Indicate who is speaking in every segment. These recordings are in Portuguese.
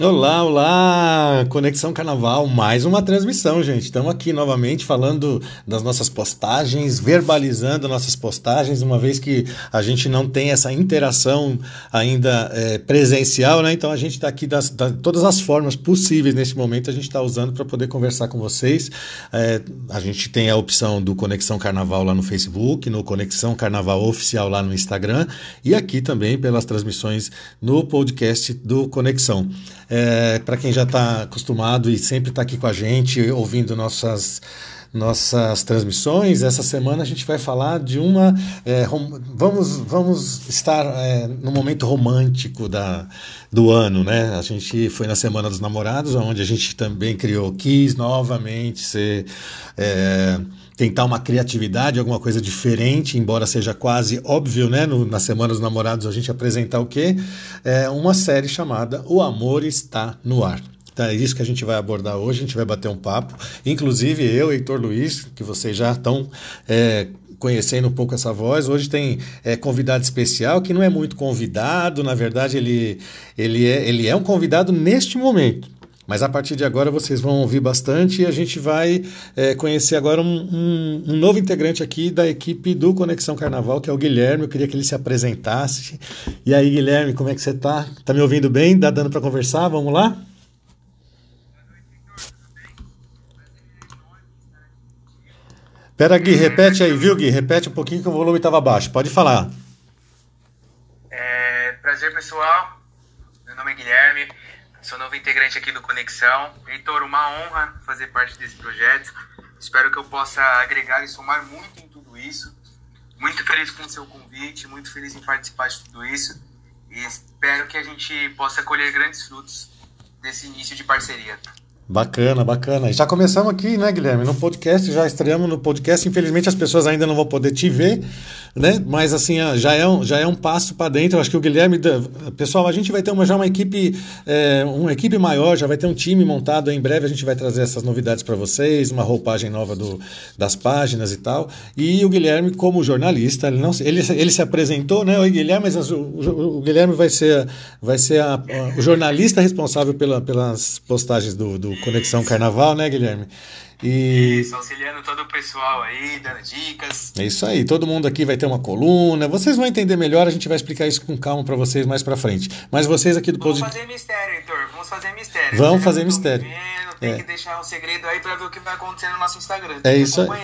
Speaker 1: Olá, olá! Conexão Carnaval, mais uma transmissão, gente. Estamos aqui novamente falando das nossas postagens, verbalizando nossas postagens, uma vez que a gente não tem essa interação ainda é, presencial, né? Então a gente está aqui das, das, todas as formas possíveis nesse momento, a gente está usando para poder conversar com vocês. É, a gente tem a opção do Conexão Carnaval lá no Facebook, no Conexão Carnaval Oficial lá no Instagram e aqui também pelas transmissões no podcast do Conexão. É, para quem já está acostumado e sempre está aqui com a gente, ouvindo nossas nossas transmissões. Essa semana a gente vai falar de uma. É, rom, vamos, vamos estar é, no momento romântico da, do ano, né? A gente foi na Semana dos Namorados, onde a gente também criou, quis novamente ser. É, tentar uma criatividade, alguma coisa diferente, embora seja quase óbvio, né? No, na Semana dos Namorados a gente apresentar o quê? É uma série chamada O Amor Está no Ar. Então é isso que a gente vai abordar hoje, a gente vai bater um papo. Inclusive eu, Heitor Luiz, que vocês já estão é, conhecendo um pouco essa voz. Hoje tem é, convidado especial, que não é muito convidado, na verdade ele, ele, é, ele é um convidado neste momento. Mas a partir de agora vocês vão ouvir bastante e a gente vai é, conhecer agora um, um, um, novo integrante aqui da equipe do Conexão Carnaval, que é o Guilherme. Eu queria que ele se apresentasse. E aí, Guilherme, como é que você está? Está me ouvindo bem? Dá dando para conversar? Vamos lá? Pera, Gui, repete aí, viu, Gui? Repete um pouquinho que o volume estava baixo. Pode falar.
Speaker 2: É, prazer, pessoal. Meu nome é Guilherme. Sou novo integrante aqui do Conexão. Heitor, uma honra fazer parte desse projeto. Espero que eu possa agregar e somar muito em tudo isso. Muito feliz com o seu convite, muito feliz em participar de tudo isso. E espero que a gente possa colher grandes frutos desse início de parceria.
Speaker 1: Bacana, bacana. Já começamos aqui, né, Guilherme? No podcast, já estreamos no podcast. Infelizmente as pessoas ainda não vão poder te ver, né? Mas assim, já é um, já é um passo para dentro. Eu acho que o Guilherme, pessoal, a gente vai ter uma, já uma equipe, é, uma equipe maior, já vai ter um time montado. Em breve a gente vai trazer essas novidades para vocês, uma roupagem nova do, das páginas e tal. E o Guilherme, como jornalista, ele não, ele, ele se apresentou, né? Oi, Guilherme, mas o, o, Guilherme vai ser, vai ser a, a, o jornalista responsável pela, pelas postagens do, do Conexão Carnaval, né, Guilherme?
Speaker 2: E... Isso, auxiliando todo o pessoal aí, dando dicas.
Speaker 1: É isso aí, todo mundo aqui vai ter uma coluna. Vocês vão entender melhor, a gente vai explicar isso com calma para vocês mais para frente. Mas vocês aqui do
Speaker 2: Vamos fazer mistério, Heitor. Vamos fazer mistério.
Speaker 1: Vamos fazer mistério.
Speaker 2: Vendo, tem é. que deixar um segredo aí para ver o que vai acontecer no nosso Instagram. Tem
Speaker 1: é isso aí.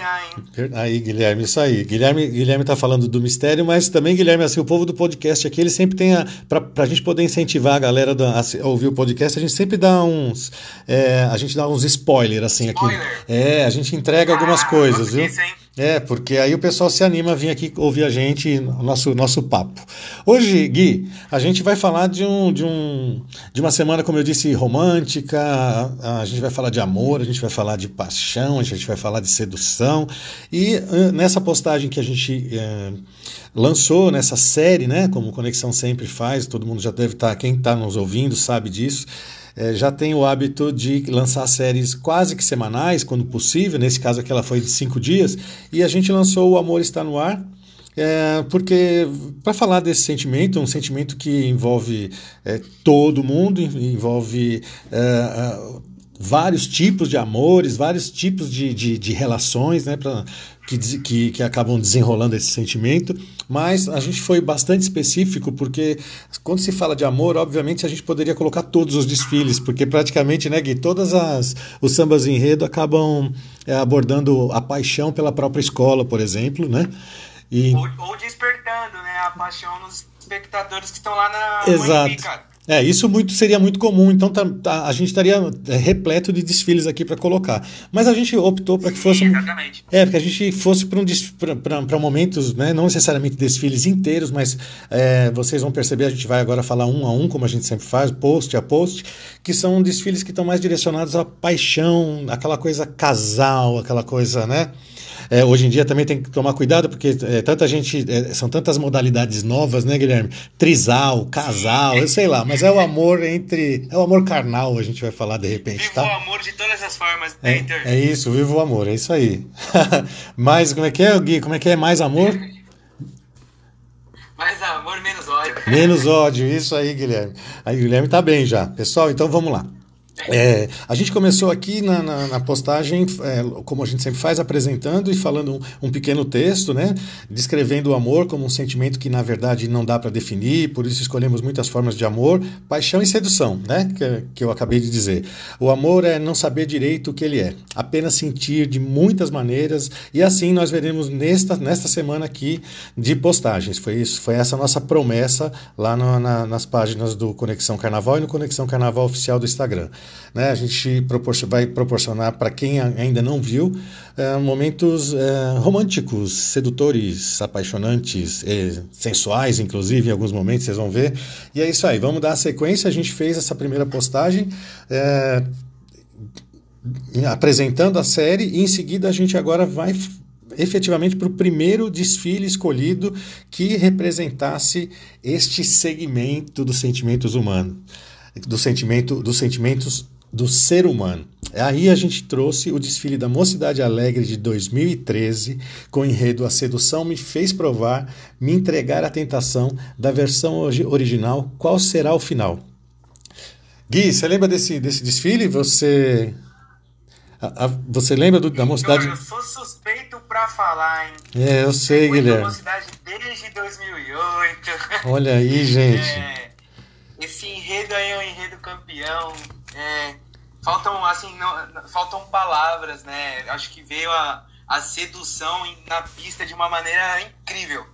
Speaker 1: Aí, Guilherme, isso aí. Guilherme, Guilherme tá falando do mistério, mas também, Guilherme, assim, o povo do podcast aqui, ele sempre tem a. Pra, pra gente poder incentivar a galera da, a ouvir o podcast, a gente sempre dá uns. É, a gente dá uns spoiler, assim, Spoiler. aqui. É, a gente entrega ah, algumas coisas, viu? É, porque aí o pessoal se anima a vir aqui ouvir a gente, nosso, nosso papo. Hoje, Gui, a gente vai falar de, um, de, um, de uma semana, como eu disse, romântica, a, a gente vai falar de amor, a gente vai falar de paixão, a gente vai falar de sedução. E uh, nessa postagem que a gente uh, lançou, nessa série, né, como Conexão sempre faz, todo mundo já deve estar, tá, quem está nos ouvindo sabe disso, já tem o hábito de lançar séries quase que semanais, quando possível. Nesse caso aqui ela foi de cinco dias. E a gente lançou O Amor Está no Ar. É, porque para falar desse sentimento, um sentimento que envolve é, todo mundo, envolve é, é, vários tipos de amores, vários tipos de, de, de relações, né, pra, que, que, que acabam desenrolando esse sentimento, mas a gente foi bastante específico porque quando se fala de amor, obviamente a gente poderia colocar todos os desfiles, porque praticamente, né, Gui, todas as os sambas enredo acabam é, abordando a paixão pela própria escola, por exemplo, né?
Speaker 2: E... Ou, ou despertando, né, a paixão nos espectadores que estão lá na
Speaker 1: Exato. É, isso muito, seria muito comum, então tá, tá, a gente estaria é, repleto de desfiles aqui para colocar. Mas a gente optou para que fosse.
Speaker 2: Exatamente.
Speaker 1: É, para a gente fosse para um, momentos, né, não necessariamente desfiles inteiros, mas é, vocês vão perceber, a gente vai agora falar um a um, como a gente sempre faz, post a post, que são desfiles que estão mais direcionados à paixão, aquela coisa casal, aquela coisa, né? É, hoje em dia também tem que tomar cuidado, porque é, tanta gente, é, são tantas modalidades novas, né, Guilherme? Trisal, casal, eu sei lá, mas é o amor entre. É o amor carnal, a gente vai falar de repente.
Speaker 2: Viva
Speaker 1: tá?
Speaker 2: o amor de todas as formas, né,
Speaker 1: é, é isso, viva o amor, é isso aí. mais, como é que é, Gui? Como é que é? Mais amor?
Speaker 2: mais amor, menos ódio.
Speaker 1: Menos ódio, isso aí, Guilherme. Aí, Guilherme tá bem já. Pessoal, então vamos lá. É, a gente começou aqui na, na, na postagem, é, como a gente sempre faz, apresentando e falando um, um, pequeno texto, né? Descrevendo o amor como um sentimento que, na verdade, não dá para definir, por isso escolhemos muitas formas de amor, paixão e sedução, né? Que, que eu acabei de dizer. O amor é não saber direito o que ele é, apenas sentir de muitas maneiras, e assim nós veremos nesta, nesta semana aqui de postagens. Foi isso, foi essa nossa promessa lá no, na, nas páginas do Conexão Carnaval e no Conexão Carnaval Oficial do Instagram. Né? A gente vai proporcionar para quem ainda não viu é, momentos é, românticos, sedutores, apaixonantes, sensuais, inclusive, em alguns momentos vocês vão ver. E é isso aí, vamos dar a sequência. A gente fez essa primeira postagem. É, apresentando a série e em seguida a gente agora vai efetivamente para o primeiro desfile escolhido que representasse este segmento dos sentimentos humanos do sentimento, dos sentimentos do ser humano. Aí a gente trouxe o desfile da Mocidade Alegre de 2013, com o enredo A Sedução Me Fez Provar, Me Entregar a Tentação, da versão original Qual Será o Final? Gui, você lembra desse, desse desfile? Você a, a, você lembra do, da Mocidade?
Speaker 2: Eu sou suspeito para falar, hein?
Speaker 1: É, eu sei, Guilherme.
Speaker 2: Mocidade desde 2008.
Speaker 1: Olha aí, gente.
Speaker 2: É esse enredo aí é um enredo campeão. É, faltam, assim, não, faltam palavras, né? Acho que veio a, a sedução na pista de uma maneira incrível.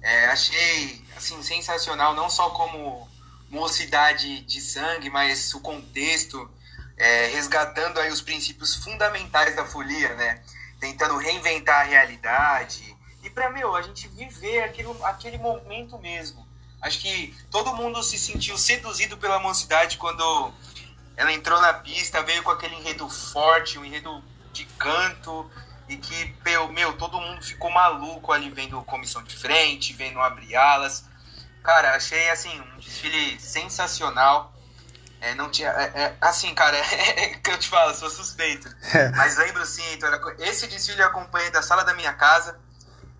Speaker 2: É, achei, assim, sensacional, não só como mocidade de sangue, mas o contexto, é, resgatando aí os princípios fundamentais da folia, né? Tentando reinventar a realidade. E para meu, a gente viver aquele, aquele momento mesmo. Acho que todo mundo se sentiu seduzido pela mocidade quando ela entrou na pista, veio com aquele enredo forte, um enredo de canto, e que, meu, todo mundo ficou maluco ali vendo comissão de frente, vendo abrir alas. Cara, achei assim, um desfile sensacional. É, não tinha. É, é, assim, cara, é, que eu te falo, sou suspeito. É. Mas lembro sim, então, esse desfile eu acompanhei da sala da minha casa.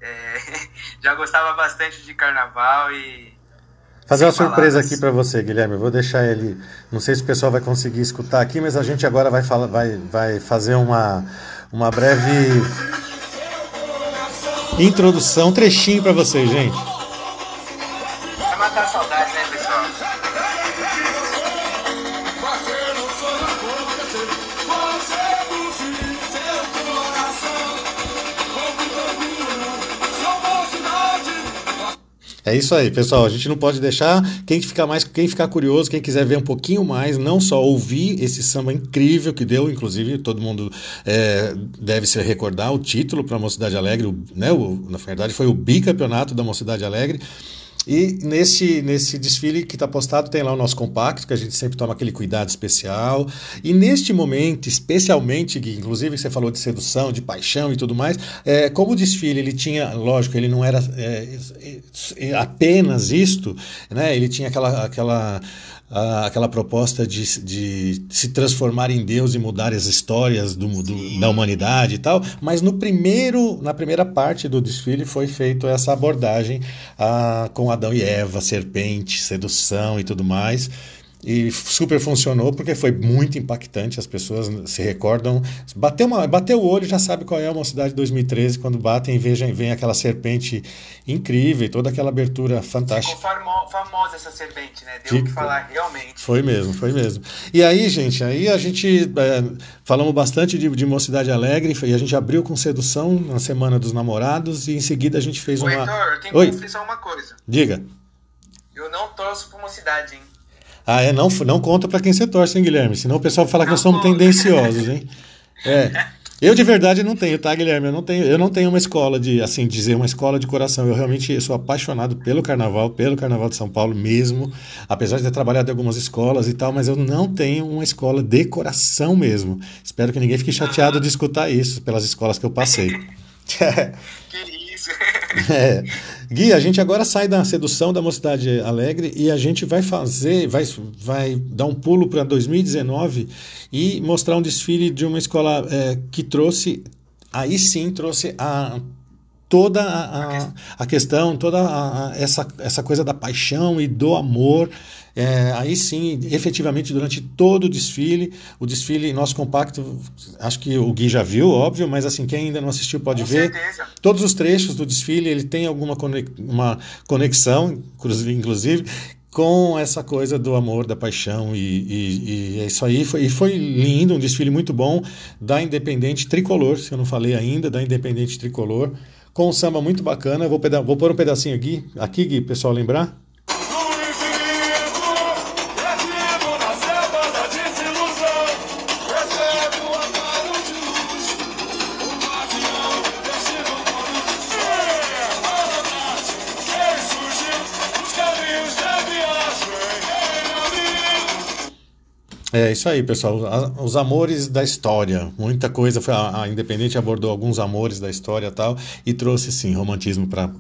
Speaker 2: É, já gostava bastante de carnaval e
Speaker 1: Fazer uma surpresa aqui para você, Guilherme. Eu vou deixar ele. Não sei se o pessoal vai conseguir escutar aqui, mas a gente agora vai, falar, vai, vai fazer uma, uma breve introdução, um trechinho para vocês, gente.
Speaker 2: Vai matar a saudade,
Speaker 1: É isso aí, pessoal. A gente não pode deixar quem ficar mais, quem ficar curioso, quem quiser ver um pouquinho mais, não só ouvir esse samba incrível que deu, inclusive todo mundo é, deve se recordar o título para a Mocidade Alegre, o, né? O, na verdade foi o bicampeonato da Mocidade Alegre. E nesse, nesse desfile que está postado tem lá o nosso compacto, que a gente sempre toma aquele cuidado especial. E neste momento, especialmente, Gui, inclusive você falou de sedução, de paixão e tudo mais, é, como o desfile ele tinha, lógico, ele não era é, é, apenas isto, né? ele tinha aquela. aquela aquela proposta de, de se transformar em Deus e mudar as histórias do, do, da humanidade e tal, mas no primeiro, na primeira parte do desfile foi feito essa abordagem ah, com Adão e Eva, serpente, sedução e tudo mais. E super funcionou porque foi muito impactante, as pessoas se recordam. Bateu, uma, bateu o olho já sabe qual é a Mocidade de 2013, quando batem e vejam, vem aquela serpente incrível, toda aquela abertura fantástica.
Speaker 2: Ficou famosa essa serpente, né? Deu o que falar realmente.
Speaker 1: Foi mesmo, foi mesmo. E aí, gente, aí a gente é, falamos bastante de, de Mocidade Alegre e a gente abriu com sedução na Semana dos Namorados e em seguida a gente fez
Speaker 2: Oi,
Speaker 1: uma.
Speaker 2: Heitor, eu tenho que confessar uma coisa.
Speaker 1: Diga.
Speaker 2: Eu não torço por Mocidade, hein?
Speaker 1: Ah, é? Não, não conta para quem você torce, hein, Guilherme? Senão o pessoal vai falar que nós somos tendenciosos, hein? É. Eu de verdade não tenho, tá, Guilherme? Eu não tenho, eu não tenho uma escola de, assim, dizer uma escola de coração. Eu realmente sou apaixonado pelo carnaval, pelo carnaval de São Paulo mesmo, apesar de ter trabalhado em algumas escolas e tal, mas eu não tenho uma escola de coração mesmo. Espero que ninguém fique chateado de escutar isso pelas escolas que eu passei.
Speaker 2: que?
Speaker 1: É. Gui, a gente agora sai da sedução da Mocidade Alegre e a gente vai fazer, vai, vai dar um pulo para 2019 e mostrar um desfile de uma escola é, que trouxe, aí sim trouxe a toda a, a, a questão, toda a, essa, essa coisa da paixão e do amor. É, aí sim, efetivamente, durante todo o desfile, o desfile nosso compacto, acho que o Gui já viu, óbvio, mas assim, quem ainda não assistiu pode
Speaker 2: Com
Speaker 1: ver.
Speaker 2: certeza.
Speaker 1: Todos os trechos do desfile, ele tem alguma uma conexão, inclusive, com essa coisa do amor, da paixão, e, e- e é isso aí. Foi, e foi lindo, um desfile muito bom da Independente Tricolor, se eu não falei ainda, da Independente Tricolor, com um samba muito bacana. Vou, vou pôr um pedacinho aqui, aqui, Gui, pessoal lembrar.
Speaker 3: É
Speaker 1: isso aí, pessoal. Os amores da história. Muita coisa. Foi, a, Independente abordou alguns amores da história e tal. E trouxe, sim, romantismo para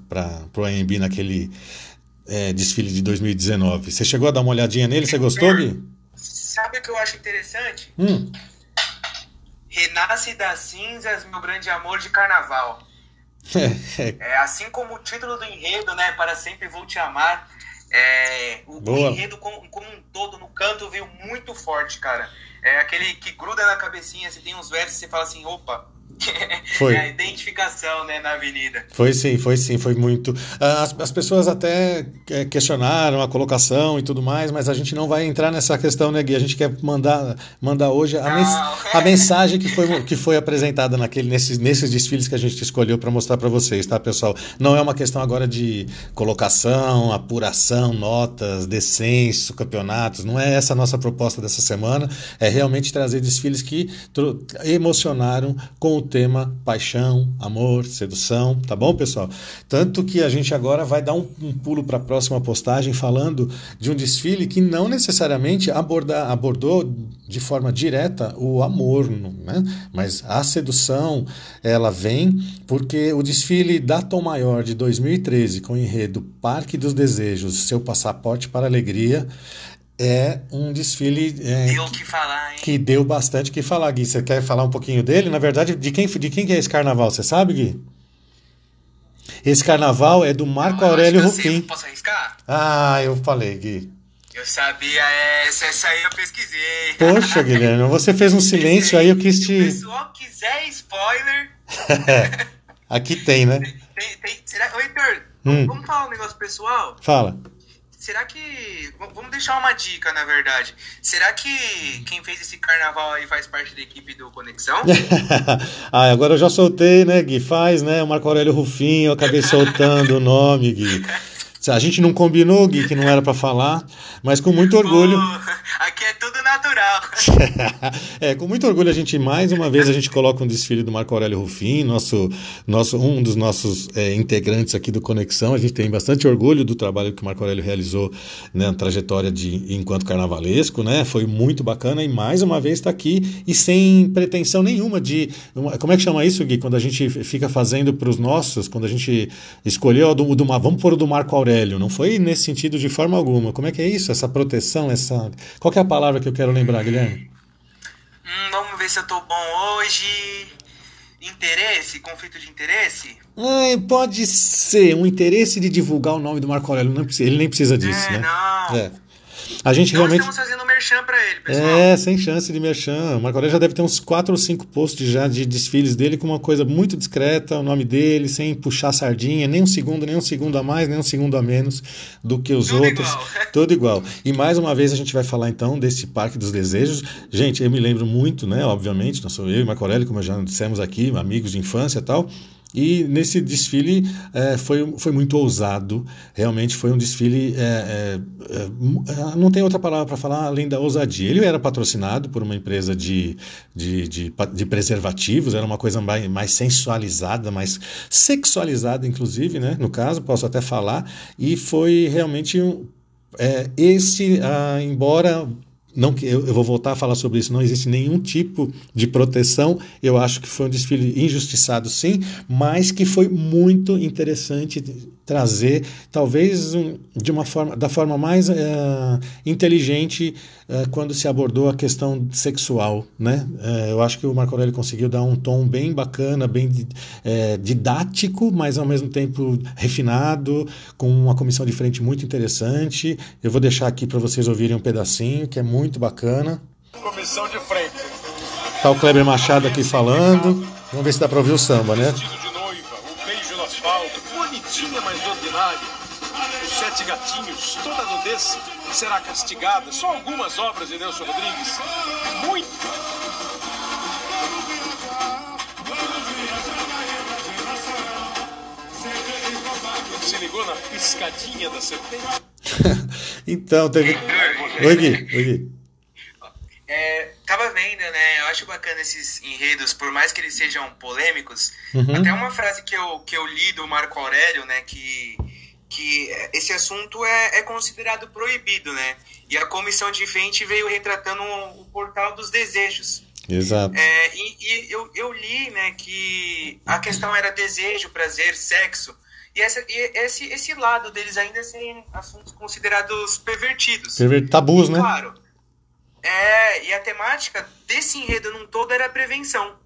Speaker 1: o AMB naquele é, desfile de 2019. Você chegou a dar uma olhadinha nele? Você gostou, Gui?
Speaker 2: Sabe o que eu acho interessante?
Speaker 1: Hum,
Speaker 2: Renasce das cinzas, meu grande amor de carnaval.
Speaker 1: é, é,
Speaker 2: É, assim como o título do enredo, né? Para sempre vou te amar. É, o,
Speaker 1: Boa.
Speaker 2: enredo como, como um todo no canto veio muito forte, cara. É aquele que gruda na cabecinha, você tem uns versos e você fala assim, opa.
Speaker 1: Foi.
Speaker 2: É a identificação, né, na avenida.
Speaker 1: Foi sim, foi sim, foi muito. Ah, As, as pessoas até é, questionaram a colocação e tudo mais, mas a gente não vai entrar nessa questão, né, Gui? A gente quer mandar, mandar hoje a, mens- a mensagem que foi, que foi apresentada naquele, nesses, nesses desfiles que a gente escolheu para mostrar para vocês, tá, pessoal? Não é uma questão agora de colocação, apuração, notas, descenso, campeonatos. Não é essa a nossa proposta dessa semana. É realmente trazer desfiles que emocionaram com o tema paixão, amor, sedução, tá bom, pessoal? Tanto que a gente agora vai dar um, um pulo para a próxima postagem falando de um desfile que não necessariamente aborda, abordou de forma direta o amor, né? mas a sedução ela vem porque o desfile da Tom Maior de 2013 com o enredo Parque dos Desejos, seu passaporte para a alegria, é um desfile é,
Speaker 2: Deu o que falar, hein?
Speaker 1: que deu bastante o que falar, Gui. Você quer falar um pouquinho dele? Na verdade, de quem, de quem que é esse carnaval? Você sabe, Gui? Esse carnaval é do Marco
Speaker 2: acho
Speaker 1: Aurélio
Speaker 2: que eu sei,
Speaker 1: Rufim.
Speaker 2: Posso arriscar?
Speaker 1: Ah, eu falei, Gui.
Speaker 2: Eu sabia essa, essa aí eu pesquisei.
Speaker 1: Poxa, Guilherme, você fez um silêncio aí, eu quis
Speaker 2: Se o
Speaker 1: te.
Speaker 2: pessoal quiser spoiler,
Speaker 1: Aqui tem, né?
Speaker 2: tem, tem, será, ô Heitor,
Speaker 1: Hum.
Speaker 2: vamos falar um negócio pessoal?
Speaker 1: Fala.
Speaker 2: Será que. Vamos deixar uma dica, na verdade. Será que quem fez esse carnaval aí faz parte da equipe do Conexão?
Speaker 1: ah, agora eu já soltei, né, Gui? Faz, né? O Marco Aurélio Rufim, eu acabei soltando o nome, Gui. A gente não combinou, Gui, que não era pra falar, mas com muito orgulho.
Speaker 2: Aqui é tudo natural.
Speaker 1: é, com muito orgulho a gente mais uma vez a gente coloca um desfile do Marco Aurélio Rufim, nosso, nosso, um dos nossos é, integrantes aqui do Conexão. A gente tem bastante orgulho do trabalho que o Marco Aurélio realizou na trajetória de enquanto carnavalesco, né? Foi muito bacana e mais uma vez está aqui e sem pretensão nenhuma de como é que chama isso, Gui? Quando a gente fica fazendo para os nossos, quando a gente escolheu o do, do vamos pôr o do Marco Aurélio, não foi nesse sentido de forma alguma. Como é que é isso? Essa proteção, essa qual é a palavra que eu quero lembrar, Guilherme?
Speaker 2: Hum, vamos ver se eu tô bom hoje. Interesse? Conflito de interesse?
Speaker 1: Ah, pode ser um interesse de divulgar o nome do Marco Aurélio. Ele nem precisa disso,
Speaker 2: é,
Speaker 1: né?
Speaker 2: não.
Speaker 1: É. A gente
Speaker 2: Nós
Speaker 1: realmente.
Speaker 2: estamos fazendo merchan pra ele, pessoal.
Speaker 1: É, sem chance de merchan. O Marco Aurélio já deve ter uns quatro ou cinco posts já de desfiles dele com uma coisa muito discreta, o nome dele, sem puxar sardinha, nem um segundo, nem um segundo a mais, nem um segundo a menos do que os
Speaker 2: Tudo
Speaker 1: outros.
Speaker 2: igual.
Speaker 1: Tudo igual. E mais uma vez a gente vai falar então desse Parque dos Desejos. Gente, eu me lembro muito, né? Obviamente, nós sou eu e Marco Aurélio, como já dissemos aqui, amigos de infância e tal. E nesse desfile é, foi, foi muito ousado, realmente foi um desfile. é, é, é, é, não tem outra palavra para falar além da ousadia. Ele era patrocinado por uma empresa de, de, de, de preservativos, era uma coisa mais, mais sensualizada, mais sexualizada, inclusive, né? No caso, posso até falar, e foi realmente um, é, esse, ah, embora não, eu, eu vou voltar a falar sobre isso, não existe nenhum tipo de proteção. Eu acho que foi um desfile injustiçado, sim, mas que foi muito interessante trazer, talvez de uma forma, da forma mais uh, inteligente uh, quando se abordou a questão sexual, né? Uh, eu acho que o Marco Aurélio conseguiu dar um tom bem bacana, bem didático, mas ao mesmo tempo refinado, com uma comissão de frente muito interessante. Eu vou deixar aqui para vocês ouvirem um pedacinho, que é muito bacana.
Speaker 3: Comissão de frente.
Speaker 1: Tá o Kleber Machado aqui falando. Vamos ver se dá para ouvir o samba, né?
Speaker 3: Será castigada. Só algumas obras de Nelson Rodrigues. Muito. Se ligou na piscadinha da serpente?
Speaker 1: então, teve. Oi, Gui. Oi, Gui.
Speaker 2: É, tava vendo, né? Eu acho bacana esses enredos, por mais que eles sejam polêmicos. Uhum. Até uma frase que eu, que eu li do Marco Aurélio, né? Que, que esse assunto é, é considerado proibido, né? E a comissão de frente veio retratando o, o portal dos desejos.
Speaker 1: Exato.
Speaker 2: É, e, e eu, eu li, né, que a questão era desejo, prazer, sexo. E, essa, e esse, esse lado deles ainda serem assuntos considerados pervertidos.
Speaker 1: Perver tabus,
Speaker 2: e,
Speaker 1: né?
Speaker 2: Claro. É, e a temática desse enredo num todo era a prevenção.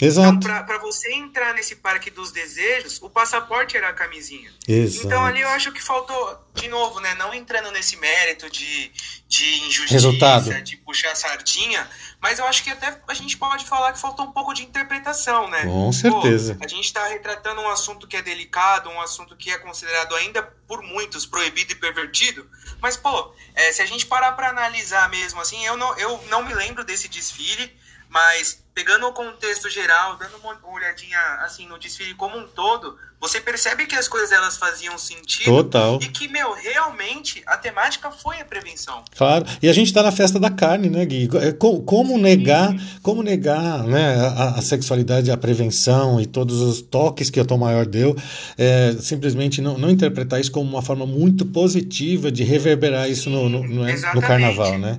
Speaker 1: Exato.
Speaker 2: Então, para você entrar nesse parque dos desejos, o passaporte era a camisinha.
Speaker 1: Exato.
Speaker 2: Então ali eu acho que faltou, de novo, né? Não entrando nesse mérito de, de injustiça,
Speaker 1: Resultado.
Speaker 2: de puxar sardinha, mas eu acho que até a gente pode falar que faltou um pouco de interpretação, né?
Speaker 1: Com certeza.
Speaker 2: Pô, a gente está retratando um assunto que é delicado, um assunto que é considerado ainda por muitos proibido e pervertido, mas, pô, é, se a gente parar para analisar mesmo, assim, eu não, eu não me lembro desse desfile, mas pegando o contexto geral, dando uma olhadinha assim no desfile como um todo, você percebe que as coisas elas faziam sentido
Speaker 1: Total.
Speaker 2: e que meu realmente a temática foi a prevenção.
Speaker 1: Claro. E a gente está na festa da carne, né, Gui? É, como negar, como negar, né, a, a, sexualidade, a prevenção e todos os toques que a Tom Maior deu, é, simplesmente não, não interpretar isso como uma forma muito positiva de reverberar isso no, no, no, no carnaval, né?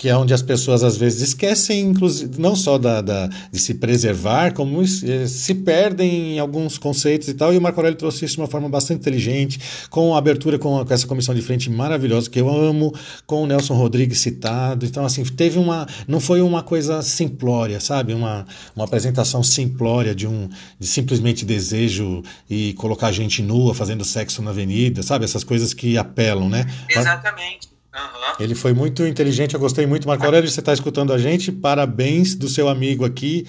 Speaker 1: Que é onde as pessoas às vezes esquecem, inclusive, não só da, da, de se preservar, como eh, se perdem em alguns conceitos e tal. E o Marco Aurélio trouxe isso de uma forma bastante inteligente, com a abertura com, com essa comissão de frente maravilhosa que eu amo, com o Nelson Rodrigues citado. Então, assim, teve uma. Não foi uma coisa simplória, sabe? Uma, uma apresentação simplória de um de simplesmente desejo e colocar gente nua fazendo sexo na avenida, sabe? Essas coisas que apelam, né?
Speaker 2: Exatamente.
Speaker 1: Uhum. Ele foi muito inteligente, eu gostei muito. Marco Aurélio, você está escutando a gente, parabéns do seu amigo aqui,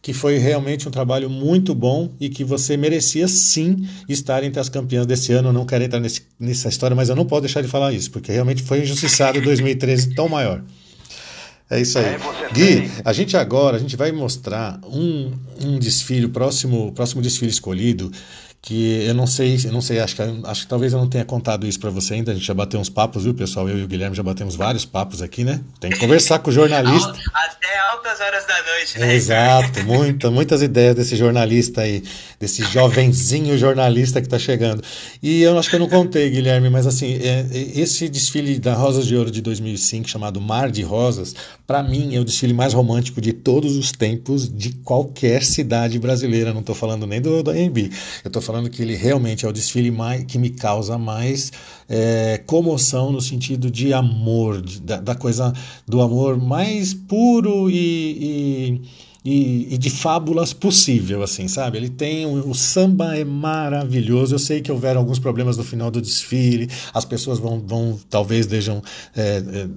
Speaker 1: que foi realmente um trabalho muito bom e que você merecia sim estar entre as campeãs desse ano. Eu não quero entrar nesse, nessa história, mas eu não posso deixar de falar isso, porque realmente foi injustiçado 2013 tão maior. É isso aí. É, Gui, a gente agora a gente vai mostrar um, um desfile, o próximo, próximo desfile escolhido que eu não sei, eu não sei, acho que, acho que talvez eu não tenha contado isso para você ainda. A gente já bateu uns papos, viu, pessoal? Eu e o Guilherme já batemos vários papos aqui, né? Tem que conversar com o jornalista.
Speaker 2: Até altas horas da noite, né?
Speaker 1: Exato, muita, muitas ideias desse jornalista aí, desse jovenzinho jornalista que está chegando. E eu acho que eu não contei, Guilherme, mas assim, é, é esse desfile da Rosas de Ouro de 2005, chamado Mar de Rosas, para mim é o desfile mais romântico de todos os tempos de qualquer cidade brasileira. Não estou falando nem do, do AMB, eu estou falando que ele realmente é o desfile mais, que me causa mais é, comoção no sentido de amor, de, da, da, coisa do amor mais puro e, e e, e, de fábulas possível, assim, sabe? Ele tem. O, o, samba é maravilhoso. Eu sei que houveram alguns problemas no final do desfile, as pessoas vão, vão talvez deixam, é, é,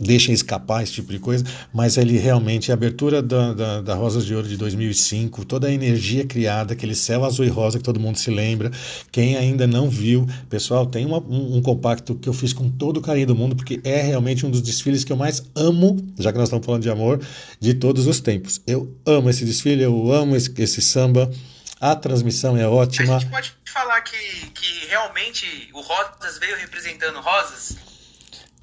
Speaker 1: deixem escapar esse tipo de coisa, mas ele realmente, a abertura da, da, da Rosas de Ouro de 2005, toda a energia criada, aquele céu azul e rosa que todo mundo se lembra. Quem ainda não viu, pessoal, tem uma, um, um compacto que eu fiz com todo o carinho do mundo, porque é realmente um dos desfiles que eu mais amo, já que nós estamos falando de amor, de todos os tempos. Eu amo esse desfile, eu amo esse, esse samba. A transmissão é ótima.
Speaker 2: A gente pode falar que, que realmente o Rosas veio representando Rosas?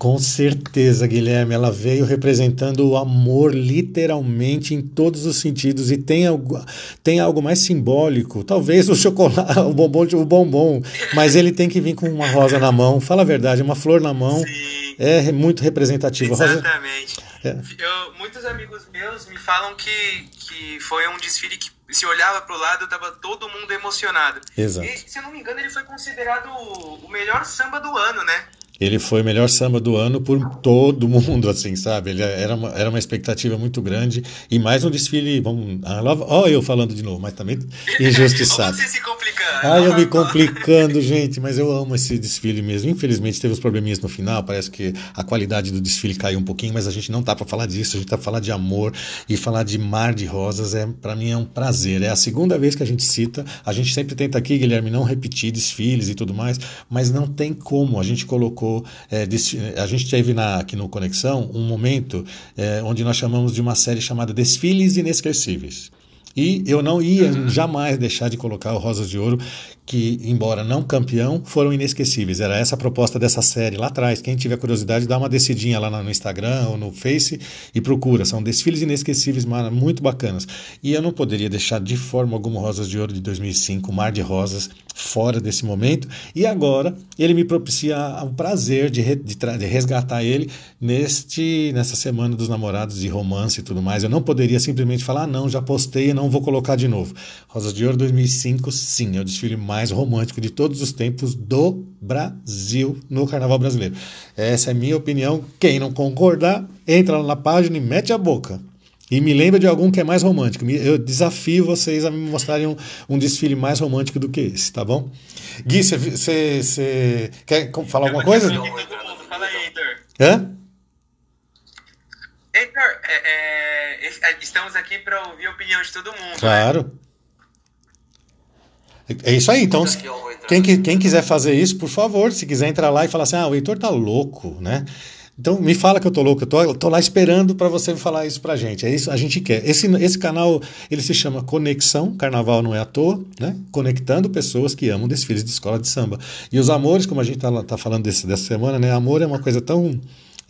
Speaker 1: Com certeza, Guilherme. Ela veio representando o amor literalmente em todos os sentidos e tem algo, tem algo mais simbólico, talvez o chocolate, o bombom, o bombom, mas ele tem que vir com uma rosa na mão. Fala a verdade, uma flor na mão. Sim. É muito representativo.
Speaker 2: Exatamente. Rosa... É. Eu, muitos amigos meus me falam que, que foi um desfile que se olhava para o lado, tava todo mundo emocionado.
Speaker 1: Exato.
Speaker 2: E, se eu não me engano, ele foi considerado o melhor samba do ano, né?
Speaker 1: Ele foi o melhor samba do ano por todo mundo, assim, sabe? Ele era uma, era uma expectativa muito grande e mais um desfile, vamos, ó eu falando de novo, mas também injustiçado.
Speaker 2: Você se complicando.
Speaker 1: Ah, eu me complicando, gente, mas eu amo esse desfile mesmo. Infelizmente teve uns probleminhas no final, parece que a qualidade do desfile caiu um pouquinho, mas a gente não tá para falar disso, a gente tá para falar de amor e falar de mar de rosas é para mim é um prazer. É a segunda vez que a gente cita, a gente sempre tenta aqui, Guilherme, não repetir desfiles e tudo mais, mas não tem como. A gente colocou é, a gente teve na, aqui no Conexão um momento é, onde nós chamamos de uma série chamada Desfiles Inesquecíveis. E eu não ia uhum. jamais deixar de colocar o Rosas de Ouro, que, embora não campeão, foram inesquecíveis. Era essa a proposta dessa série lá atrás. Quem tiver curiosidade, dá uma descidinha lá no Instagram ou no Face e procura. São desfiles inesquecíveis, muito bacanas. E eu não poderia deixar de forma alguma Rosas de Ouro de 2005, Mar de Rosas, fora desse momento. E agora ele me propicia o prazer de, re, de, de resgatar ele neste nessa semana dos namorados de romance e tudo mais. Eu não poderia simplesmente falar, ah, não, já postei, não vou colocar de novo. Rosas de Ouro 2005, sim, é o desfile mais romântico de todos os tempos do Brasil no Carnaval brasileiro. Essa é a minha opinião. Quem não concordar, entra lá na página e mete a boca. E me lembra de algum que é mais romântico. Eu desafio vocês a me mostrarem um, um desfile mais romântico do que esse, tá bom? Gui, você quer falar alguma coisa?
Speaker 2: Fala aí, Heitor.
Speaker 1: Hã?
Speaker 2: Heitor, é, é, estamos aqui para ouvir a opinião de todo mundo.
Speaker 1: Claro. Né? É isso aí, então, quem, quem quiser fazer isso, por favor, se quiser entrar lá e falar assim, ah, o Heitor tá louco, né? Então me fala que eu tô louco, eu tô, eu tô lá esperando para você falar isso pra gente. É isso a gente quer. Esse, esse canal, ele se chama Conexão, Carnaval não é à toa, né? Conectando pessoas que amam desfiles de escola de samba. E os amores, como a gente tá, tá falando desse, dessa semana, né? Amor é uma coisa tão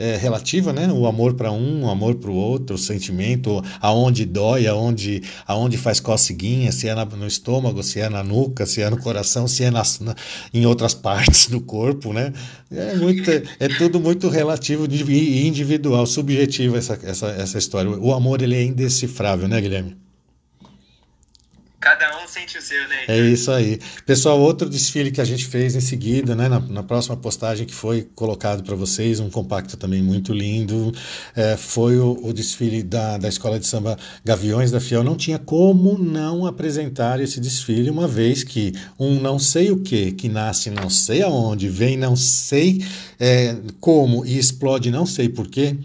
Speaker 1: é, relativa, né? O amor para um, o amor para o outro, o sentimento, aonde dói, aonde, aonde faz coceguinha, se é na, no estômago, se é na nuca, se é no coração, se é nas, na, em outras partes do corpo, né? É, muito, é tudo muito relativo e individual, subjetivo essa, essa, essa história. O amor ele é indecifrável, né, Guilherme?
Speaker 2: Cada um sente o seu, né?
Speaker 1: É isso aí. Pessoal, outro desfile que a gente fez em seguida, né, na, na próxima postagem que foi colocado para vocês, um compacto também muito lindo, é, foi o, o, desfile da, da Escola de Samba Gaviões da Fiel. Não tinha como não apresentar esse desfile, uma vez que um não sei o que, que nasce não sei aonde, vem não sei é, como e explode não sei porquê,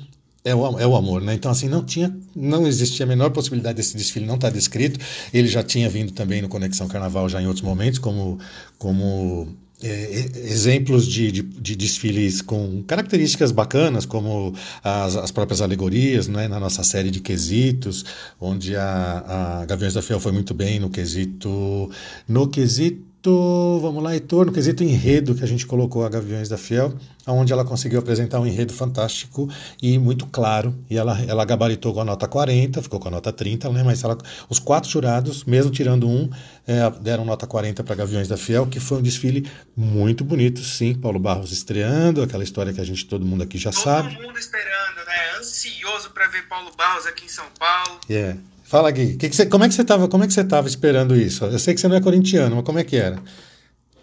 Speaker 1: é o, é o amor, né? Então, assim, não tinha, não existia a menor possibilidade desse desfile não estar descrito. Ele já tinha vindo também no Conexão Carnaval já em outros momentos, como, como é, exemplos de, de, de, desfiles com características bacanas, como as, as próprias alegorias, né? na nossa série de quesitos, onde a, a Gaviões da Fiel foi muito bem no quesito, no quesito quesito, vamos lá, Heitor, no quesito enredo que a gente colocou a Gaviões da Fiel, onde ela conseguiu apresentar um enredo fantástico e muito claro, e ela, ela gabaritou com a nota 40, ficou com a nota 30, né, mas ela, os quatro jurados, mesmo tirando um, é, deram nota 40 para Gaviões da Fiel, que foi um desfile muito bonito, sim, Paulo Barros estreando, aquela história que a gente, todo mundo aqui já
Speaker 2: todo
Speaker 1: sabe.
Speaker 2: Todo mundo esperando, né, ansioso para ver Paulo Barros aqui em São Paulo.
Speaker 1: Yeah. Fala, Gui. Que que você, como é que você estava? Como é que você estava esperando isso? Eu sei que você não é corintiano, mas como é que era?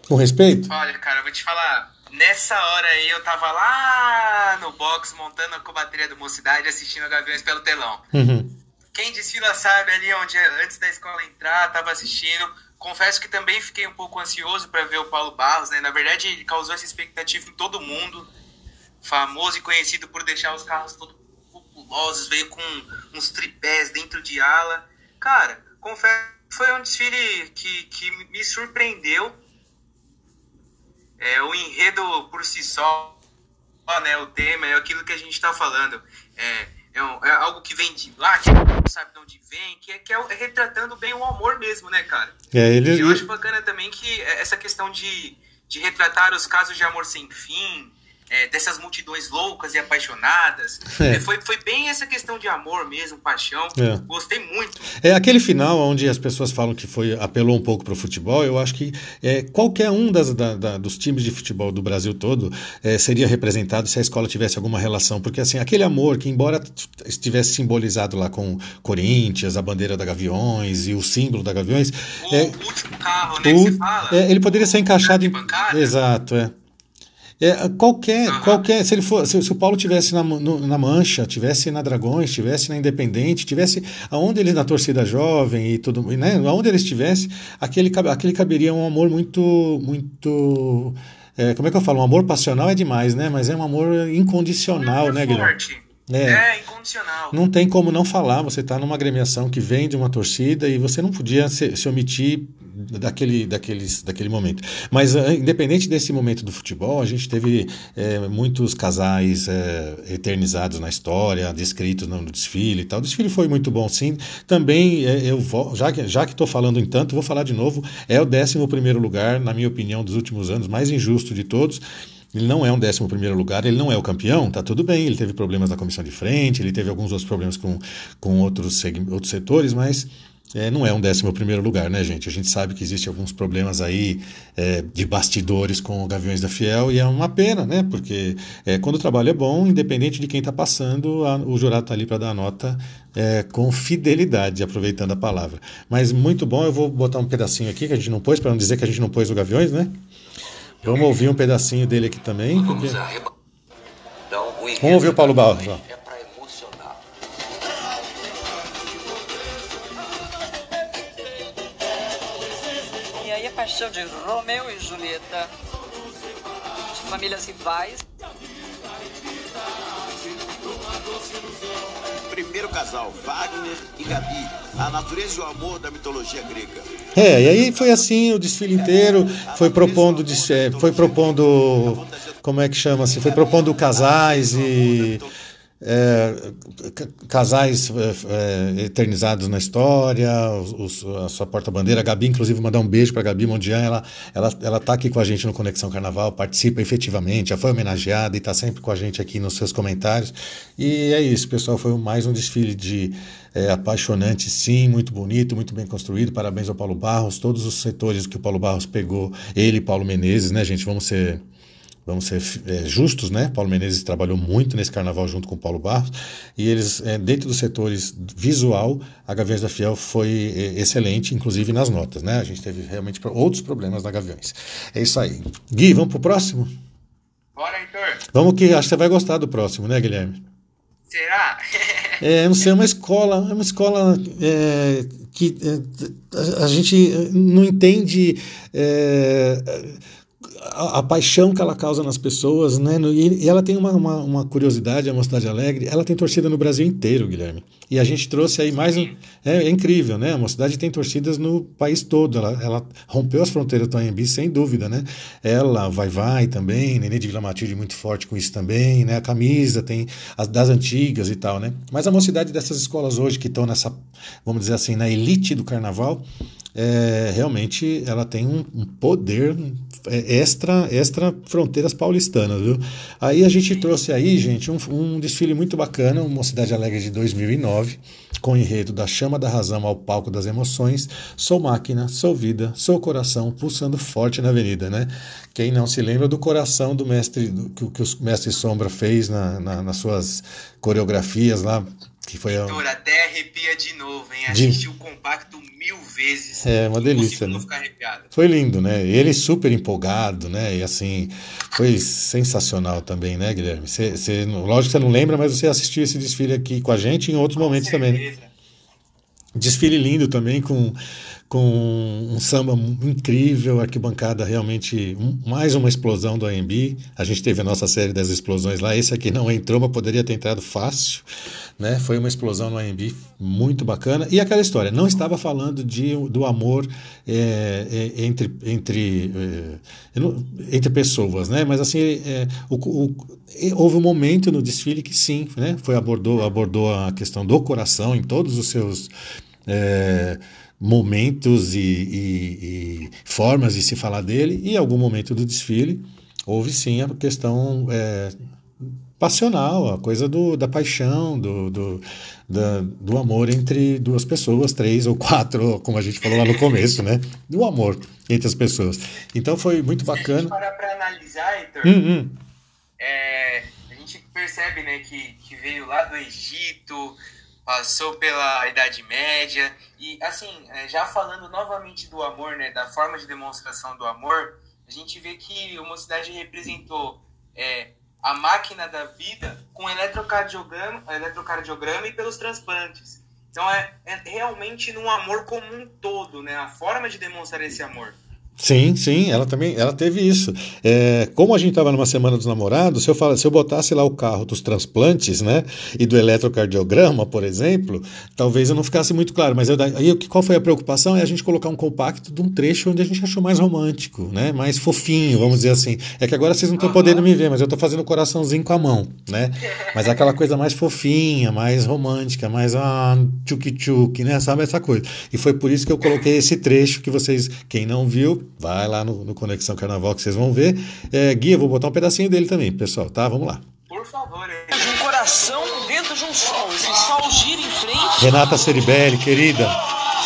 Speaker 1: Com respeito?
Speaker 2: Olha, cara, eu vou te falar. Nessa hora aí eu tava lá no box montando a cobateria do Mocidade assistindo a Gaviões pelo telão.
Speaker 1: Uhum.
Speaker 2: Quem desfila sabe ali onde antes da escola entrar, tava assistindo. Confesso que também fiquei um pouco ansioso para ver o Paulo Barros, né? Na verdade, ele causou essa expectativa em todo mundo. Famoso e conhecido por deixar os carros todos populosos, veio com uns tripés dentro de ala. Cara, confesso que foi um desfile que, que me surpreendeu. É, o enredo por si só, né, o tema, é aquilo que a gente está falando. É, é, um, é, algo que vem de lá, que não sabe de onde vem, que, é, que é, é retratando bem o amor mesmo, né, cara?
Speaker 1: É, ele...
Speaker 2: Eu acho bacana também que essa questão de, de retratar os casos de amor sem fim, é, dessas multidões loucas e apaixonadas. É. Foi, foi bem essa questão de amor mesmo, paixão. É. Gostei muito.
Speaker 1: É aquele final onde as pessoas falam que foi apelou um pouco para o futebol. Eu acho que é, qualquer um das, da, da, dos times de futebol do Brasil todo é, seria representado se a escola tivesse alguma relação, porque assim aquele amor que embora estivesse simbolizado lá com Corinthians, a bandeira da Gaviões e o símbolo da Gaviões,
Speaker 2: o é, último carro, né, o,
Speaker 1: é, ele poderia ser encaixado em exato, é. É, qualquer, uhum. qualquer, se ele for, se, se o Paulo tivesse na, no, na Mancha, tivesse na Dragões, tivesse na Independente, tivesse aonde ele na torcida jovem e tudo, né, aonde ele estivesse, aquele, aquele caberia um amor muito, muito, é, como é que eu falo, um amor passional é demais, né? Mas é um amor incondicional, né,
Speaker 2: Guilherme? É, é, incondicional.
Speaker 1: Não tem como não falar. Você está numa agremiação que vem de uma torcida e você não podia se, se omitir daquele, daqueles, daquele momento. Mas, uh, independente desse momento do futebol, a gente teve é, muitos casais é, eternizados na história, descritos no, desfile e tal. O desfile foi muito bom, sim. Também, é, eu vou, já que já estou falando em tanto, vou falar de novo. É o 11 lugar, na minha opinião, dos últimos anos, mais injusto de todos. Ele não é um 11 primeiro lugar, ele não é o campeão, tá tudo bem. Ele teve problemas na comissão de frente, ele teve alguns outros problemas com, com outros, outros setores, mas é, não é um 11 primeiro lugar, né, gente? A gente sabe que existem alguns problemas aí é, de bastidores com o Gaviões da Fiel e é uma pena, né? Porque é, quando o trabalho é bom, independente de quem está passando, a, o jurado está ali para dar a nota é, com fidelidade, aproveitando a palavra. Mas muito bom, eu vou botar um pedacinho aqui que a gente não pôs, para não dizer que a gente não pôs o Gaviões, né? Vamos ouvir um pedacinho dele aqui também. Porque... Vamos ouvir o Paulo Barros. Ó.
Speaker 4: paixão de Romeu e Julieta, de famílias rivais.
Speaker 5: Primeiro casal, Wagner e Gabi, a natureza e o amor da mitologia grega.
Speaker 1: É, e aí foi assim o desfile inteiro, foi propondo, foi propondo, como é que chama-se, foi propondo casais e é, casais é, é, eternizados na história, a sua porta-bandeira. A Gabi, inclusive, mandar um beijo para a Gabi Mondian. Ela, ela, ela tá aqui com a gente no Conexão Carnaval, participa efetivamente, já foi homenageada e está sempre com a gente aqui nos seus comentários. E é isso, pessoal. Foi mais um desfile de é, apaixonante, sim, muito bonito, muito bem construído. Parabéns ao Paulo Barros, todos os setores que o Paulo Barros pegou, ele e Paulo Menezes, né, gente? Vamos ser vamos ser é, justos, né? Paulo Menezes trabalhou muito nesse carnaval junto com o Paulo Barros e eles, é, dentro dos setores visual, a Gaviões da Fiel foi é, excelente, inclusive nas notas, né? A gente teve realmente outros problemas na Gaviões. É isso aí. Gui, vamos pro próximo?
Speaker 2: Bora, Heitor.
Speaker 1: Vamos que acho que você vai gostar do próximo, né, Guilherme?
Speaker 2: Será?
Speaker 1: é, não sei, é uma escola, é uma escola é, que é, a, a, gente não entende. A, a, paixão que ela causa nas pessoas, né? E, e ela tem uma, uma, uma, curiosidade, é uma cidade alegre. Ela tem torcida no Brasil inteiro, Guilherme. E a gente trouxe aí mais um. É, é incrível, né? Uma cidade tem torcidas no país todo. Ela, ela rompeu as fronteiras do Anhembi, sem dúvida, né? Ela, Vai Vai também, Nenê de Vila Matilde muito forte com isso também, né? A camisa tem as das antigas e tal, né? Mas a mocidade dessas escolas hoje que estão nessa, vamos dizer assim, na elite do carnaval, é, realmente ela tem um, um poder extra, extra fronteiras paulistanas, viu? Aí a gente trouxe aí, gente, um, um desfile muito bacana, uma Cidade Alegre de 2009, com o enredo da chama da razão ao palco das emoções, sou máquina, sou vida, sou coração, pulsando forte na avenida, né? Quem não se lembra do coração do mestre, do, que, que o mestre Sombra fez na, na, nas suas coreografias lá, que foi
Speaker 2: a... até arrepia de novo, hein? Assisti de... o compacto mil vezes.
Speaker 1: É, uma delícia, né? Foi lindo, né? Ele super empolgado, né? E assim, foi sensacional também, né, Guilherme? Cê, cê, lógico que você não lembra, mas você assistiu esse desfile aqui com a gente em outros com momentos certeza. também, né? Desfile lindo também, com com um samba incrível, arquibancada realmente um, mais uma explosão do AMB. A gente teve a nossa série das explosões lá, esse aqui não entrou, mas poderia ter entrado fácil, né? Foi uma explosão no AMB muito bacana. E aquela história, não estava falando de, do amor é, é, entre, entre, é, entre pessoas, né? Mas assim, o, o, houve um momento no desfile que sim, né? Foi abordou, abordou a questão do coração em todos os seus momentos e, e, e, formas de se falar dele, e em algum momento do desfile, houve sim a questão é, passional, a coisa do, da paixão, do, do, da, do amor entre duas pessoas, três ou quatro, como a gente falou lá no começo, né? Do amor entre as pessoas. Então foi muito bacana. Se a gente
Speaker 2: parar para analisar, Heitor,
Speaker 1: hum, hum.
Speaker 2: É, a gente percebe né, que, que veio lá do Egito, passou pela Idade Média, e assim, é, já falando novamente do amor, né, da forma de demonstração do amor, a gente vê que a mocidade representou é, a máquina da vida com eletrocardiograma, eletrocardiograma e pelos transplantes. Então é, é realmente num amor como um todo, né? A forma de demonstrar esse amor.
Speaker 1: Sim, sim, ela também, ela teve isso. É, como a gente estava numa semana dos namorados, se eu, falasse, se eu botasse lá o carro dos transplantes, né, e do eletrocardiograma, por exemplo, talvez eu não ficasse muito claro. Mas eu, aí qual foi a preocupação? É a gente colocar um compacto de um trecho onde a gente achou mais romântico, né, mais fofinho, vamos dizer assim. É que agora vocês não estão podendo me ver, mas eu estou fazendo um coraçãozinho com a mão, né? Mas aquela coisa mais fofinha, mais romântica, mais ah, tchuk-tchuk, né, sabe essa coisa. E foi por isso que eu coloquei esse trecho que vocês, quem não viu, Vai lá no, no Conexão Carnaval que vocês vão ver. É, Gui, eu vou botar um pedacinho dele também, pessoal, tá? Vamos lá.
Speaker 2: Por favor, hein?
Speaker 6: Um coração dentro de um sol. Esse sol gira em frente.
Speaker 1: Renata Ceribelli, querida.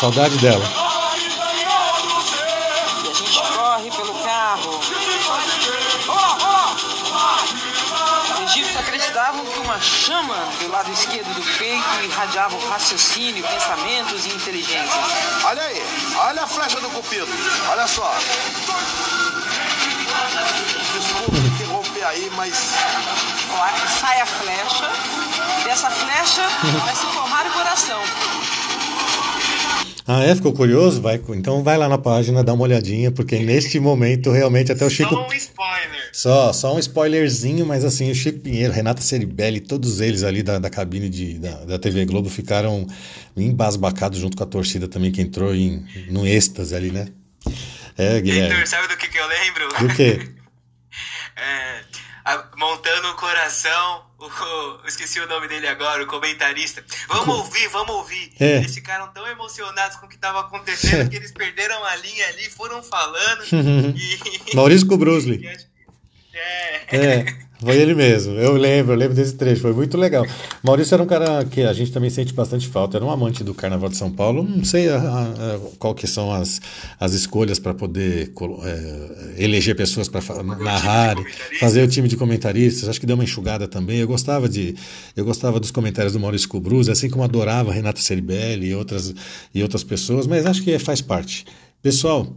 Speaker 1: Saudade dela.
Speaker 6: O raciocínio, pensamentos e inteligência.
Speaker 5: Olha aí, olha a flecha do cupido. Olha só. Desculpa interromper aí, mas.
Speaker 6: Ó, sai a flecha. Dessa flecha vai se formar o coração.
Speaker 1: Ah, é? Ficou curioso? Vai, então vai lá na página, dá uma olhadinha, porque neste momento realmente até o Chico.
Speaker 2: Só um spoiler.
Speaker 1: Só, só um spoilerzinho, mas assim, o Chico Pinheiro, Renata Ceribelli, todos eles ali da, da cabine de, da, da TV Globo ficaram embasbacados junto com a torcida também, que entrou em, no êxtase ali, né? É, Guilherme.
Speaker 2: Heitor, sabe do que, que eu lembro?
Speaker 1: Do quê?
Speaker 2: É, a- montando o coração, o, esqueci o nome dele agora, o comentarista. Vamos ouvir, vamos ouvir.
Speaker 1: É.
Speaker 2: Eles ficaram tão emocionados com o que estava acontecendo que eles perderam a linha ali, foram falando. e...
Speaker 1: Maurício Kubrusli.
Speaker 2: É.
Speaker 1: É, foi ele mesmo. Eu lembro, eu lembro desse trecho, foi muito legal. Maurício era um cara que a gente também sente bastante falta, era um amante do Carnaval de São Paulo. Não sei a, a, a, qual que são as, as escolhas para poder é, eleger pessoas para narrar, fazer o time de comentaristas. Acho que deu uma enxugada também. Eu gostava de, eu gostava dos comentários do Maurício Kubrus, assim como adorava Renata Ceribelli e outras e outras pessoas, mas acho que faz parte. Pessoal,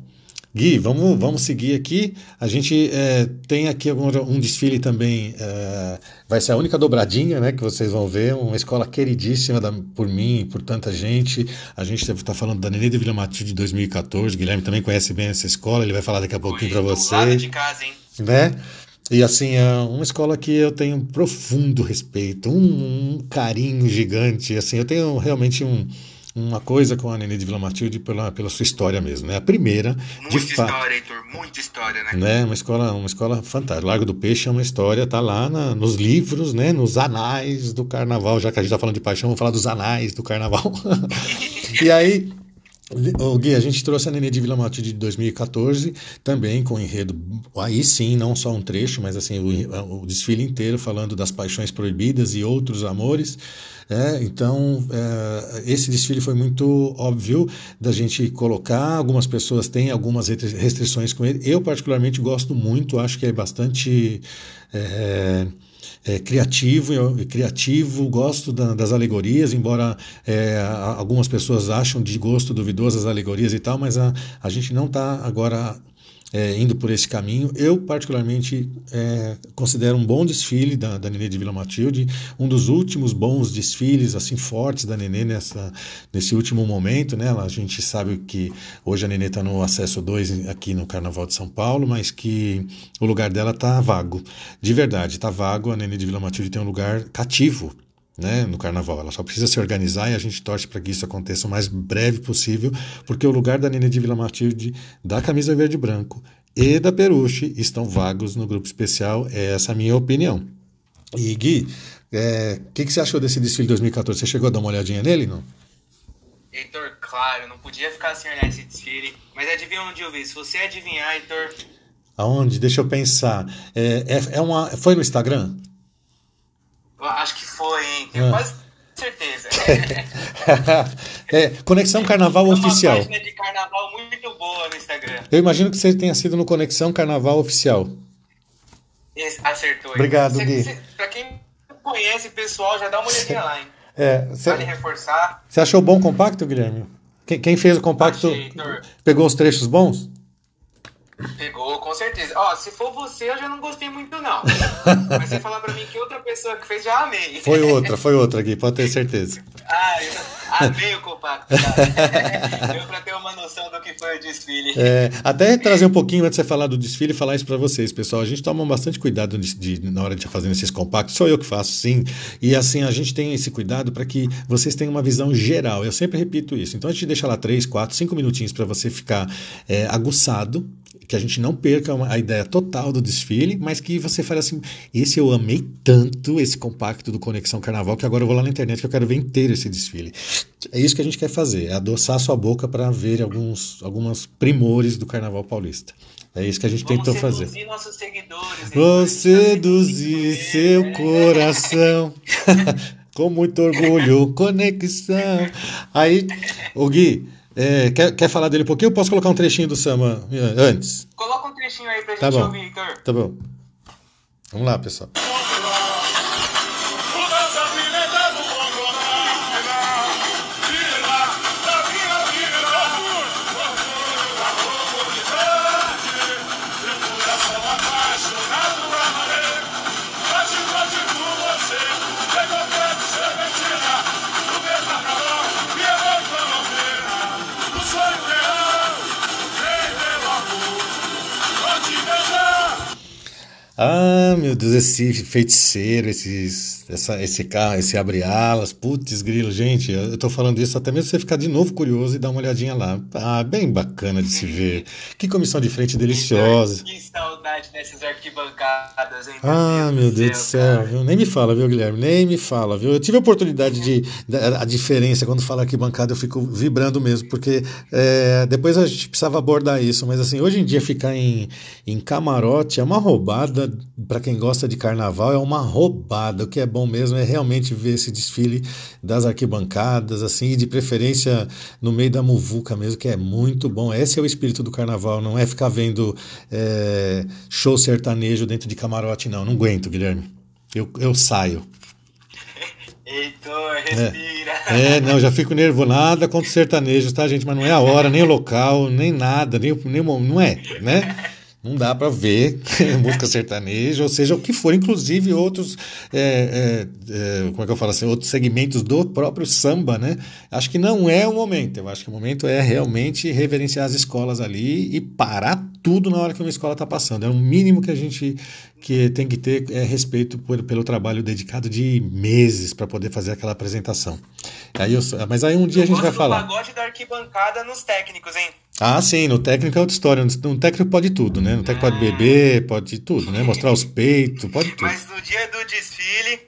Speaker 1: Gui, vamos, vamos seguir aqui. A gente é, tem aqui um desfile também. é, vai ser a única dobradinha né, que vocês vão ver. Uma escola queridíssima da- por mim e por tanta gente. A gente está falando da Nenê de Vila Matilde de 2014. Guilherme também conhece bem essa escola. Ele vai falar daqui a pouquinho para
Speaker 2: Do lado
Speaker 1: vocês
Speaker 2: de casa, hein?
Speaker 1: né? E assim, é uma escola que eu tenho um profundo respeito, um, um carinho gigante. Assim, eu tenho realmente um, uma coisa com a Nenê de Vila Matilde pela, pela sua história mesmo, né? A primeira, de
Speaker 2: Muita
Speaker 1: fato.
Speaker 2: história, Heitor, muita história, né?
Speaker 1: Né? Uma escola, uma escola fantástica. Largo do Peixe é uma história, tá lá na- nos livros, né? Nos anais do carnaval. Já que a gente tá falando de paixão, vamos falar dos anais do carnaval. e aí, o Gui, a gente trouxe a Nenê de Vila Matilde de 2014, também com enredo, aí sim, não só um trecho, mas assim, o, o desfile inteiro falando das paixões proibidas e outros amores. É, então, é, esse desfile foi muito óbvio da gente colocar. Algumas pessoas têm algumas restrições com ele. Eu, particularmente, gosto muito, acho que é bastante. é, é, criativo, eu- criativo, gosto da- das alegorias, embora é, algumas pessoas acham de gosto duvidoso as alegorias e tal, mas a, a gente não está agora é, indo por esse caminho. Eu, particularmente, é, considero um bom desfile da, da Nenê de Vila Matilde, um dos últimos bons desfiles assim fortes da Nenê nessa, nesse último momento. Né? A gente sabe que hoje a Nenê está no acesso 2 aqui no Carnaval de São Paulo, mas que o lugar dela está vago. De verdade, está vago. A Nenê de Vila Matilde tem um lugar cativo né, no carnaval. Ela só precisa se organizar e a gente torce para que isso aconteça o mais breve possível, porque o lugar da Nenê de Vila Matilde, da camisa verde e branco e da peruche estão vagos no grupo especial. É essa a minha opinião. E Gui, o que, que você achou desse desfile 2014? Você chegou a dar uma olhadinha nele, não?
Speaker 2: Heitor, claro, não podia ficar sem olhar esse desfile. Mas adivinha onde eu vi? Se você adivinhar, Heitor,
Speaker 1: Aonde? Deixa eu pensar. É, é, é uma, foi no Instagram?
Speaker 2: Acho que foi, hein? Tenho
Speaker 1: Ah.
Speaker 2: quase certeza.
Speaker 1: é, Conexão Carnaval
Speaker 2: É uma
Speaker 1: Oficial.
Speaker 2: página de carnaval muito boa no Instagram.
Speaker 1: Eu imagino que você tenha sido no Conexão Carnaval Oficial.
Speaker 2: Esse- acertou. hein?
Speaker 1: Obrigado,
Speaker 2: Cê-
Speaker 1: Gui.
Speaker 2: cê- pra quem conhece pessoal, já dá uma olhadinha lá, hein?
Speaker 1: É,
Speaker 2: Vale reforçar.
Speaker 1: Você achou bom o compacto, Guilherme? Quem, quem fez o compacto
Speaker 2: Achei,
Speaker 1: pegou os trechos bons?
Speaker 2: Pegou, com certeza. Ó, se for você, eu já não gostei muito, não. Mas você falar pra mim que outra pessoa que fez, já amei.
Speaker 1: Foi outra, foi outra, Gui, pode ter certeza.
Speaker 2: Ah, eu amei o compacto, cara. Deu pra ter uma noção do que foi o desfile.
Speaker 1: É, até trazer um pouquinho antes de você falar do desfile e falar isso para vocês, pessoal. A gente toma bastante cuidado de, de- na hora de fazer esses compactos. Sou eu que faço, sim. E assim, a gente tem esse cuidado para que vocês tenham uma visão geral. Eu sempre repito isso. Então a gente deixa lá três, quatro, cinco minutinhos para você ficar é, aguçado. Que a gente não perca a ideia total do desfile, mas que você fale assim: esse eu amei tanto, esse compacto do Conexão Carnaval, que agora eu vou lá na internet que eu quero ver inteiro esse desfile. É isso que a gente quer fazer, é adoçar sua boca para ver alguns, alguns primores do Carnaval Paulista. É isso que a gente
Speaker 2: Vamos
Speaker 1: tentou fazer.
Speaker 2: seduzir nossos seguidores.
Speaker 1: Vou
Speaker 2: Heitor.
Speaker 1: seduzir seu coração com muito orgulho, conexão. Aí, o Gui, é, quer, quer falar dele um pouquinho? Eu posso colocar um trechinho do samba eh, antes?
Speaker 2: Coloca um trechinho aí pra gente
Speaker 1: Tá bom.
Speaker 2: ouvir, Heitor.
Speaker 1: Tá bom. Vamos lá, pessoal. Ah, meu Deus, esse feiticeiro, esses, essa, esse carro, esse abre-alas, putz, grilo, gente, eu tô falando isso até mesmo você ficar de novo curioso e dar uma olhadinha lá. Ah, bem bacana de se ver. Que comissão de frente deliciosa.
Speaker 2: Que saudade dessas arquibancadas, hein?
Speaker 1: Ah, meu Deus do céu,
Speaker 2: cara.
Speaker 1: viu? Nem me fala, viu, Guilherme? Nem me fala, viu? Eu tive a oportunidade de. A diferença, quando fala arquibancada, eu fico vibrando mesmo, porque é, depois a gente precisava abordar isso, mas assim, hoje em dia ficar em, em camarote é uma roubada, para quem gosta de carnaval, é uma roubada. O que é bom mesmo é realmente ver esse desfile das arquibancadas, assim, e de preferência no meio da muvuca mesmo, que é muito bom. Esse é o espírito do carnaval, não é ficar vendo é, show sertanejo dentro de camarote, não. Não aguento, Guilherme. Eu, eu saio.
Speaker 2: Heitor, respira.
Speaker 1: É, não, já fico nervoso. Nada contra os sertanejos, tá, gente? Mas não é a hora, nem o local, nem nada, nem, nem. Não é, né? Não dá para ver música sertaneja, ou seja, o que for, inclusive outros, é, é, é, como é que eu falo assim, outros segmentos do próprio samba, né? Acho que não é o momento. Eu acho que o momento é realmente reverenciar as escolas ali e parar tudo na hora que uma escola está passando. É o mínimo que a gente que tem que ter é, respeito por, pelo trabalho dedicado de meses para poder fazer aquela apresentação. Aí eu, mas aí um dia a gente
Speaker 2: Gosto
Speaker 1: vai
Speaker 2: do
Speaker 1: falar.
Speaker 2: pagode da arquibancada nos técnicos, hein?
Speaker 1: Ah, sim, no técnico é outra história. No técnico pode tudo, né? No técnico pode beber, pode tudo, né? Mostrar os peitos, pode tudo.
Speaker 2: Mas no dia do desfile,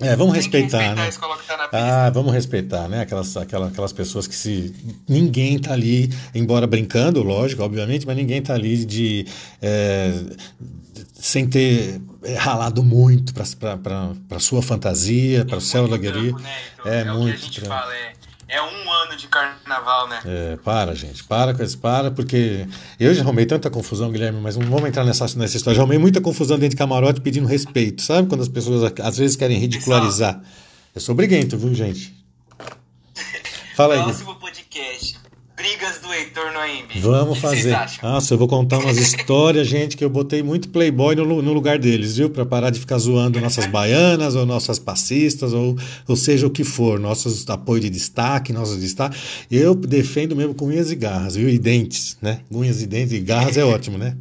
Speaker 1: É, vamos respeitar,
Speaker 2: respeitar
Speaker 1: né?
Speaker 2: tá.
Speaker 1: Ah, vamos respeitar, né? Aquelas, aquela- aquelas pessoas que se. Ninguém tá ali, embora brincando, lógico, obviamente, mas ninguém tá ali de. é, sem ter é, ralado muito para sua fantasia, para o céu
Speaker 2: Muito
Speaker 1: alegria.
Speaker 2: né, Heitor?
Speaker 1: É,
Speaker 2: é o que a
Speaker 1: muito
Speaker 2: gente
Speaker 1: trampo.
Speaker 2: fala, é, é um ano de carnaval, né?
Speaker 1: É, para, gente, para com isso, para, porque eu já arrumei tanta confusão, Guilherme, mas não vamos entrar nessa, nessa história. Já arrumei muita confusão dentro de camarote pedindo respeito, sabe? Quando as pessoas às vezes querem ridicularizar. Eu sou briguento, viu, gente? Fala aí.
Speaker 2: Próximo do Heitor no AMB.
Speaker 1: Vamos fazer. Nossa, eu vou contar umas histórias, gente, que eu botei muito playboy no, no lugar deles, viu? Pra parar de ficar zoando nossas baianas ou nossas passistas, ou, ou seja o que for, nossos apoio de destaque, nossos destaques. Eu defendo mesmo com unhas e garras, viu? E dentes, né? Unhas e dentes e garras é ótimo, né?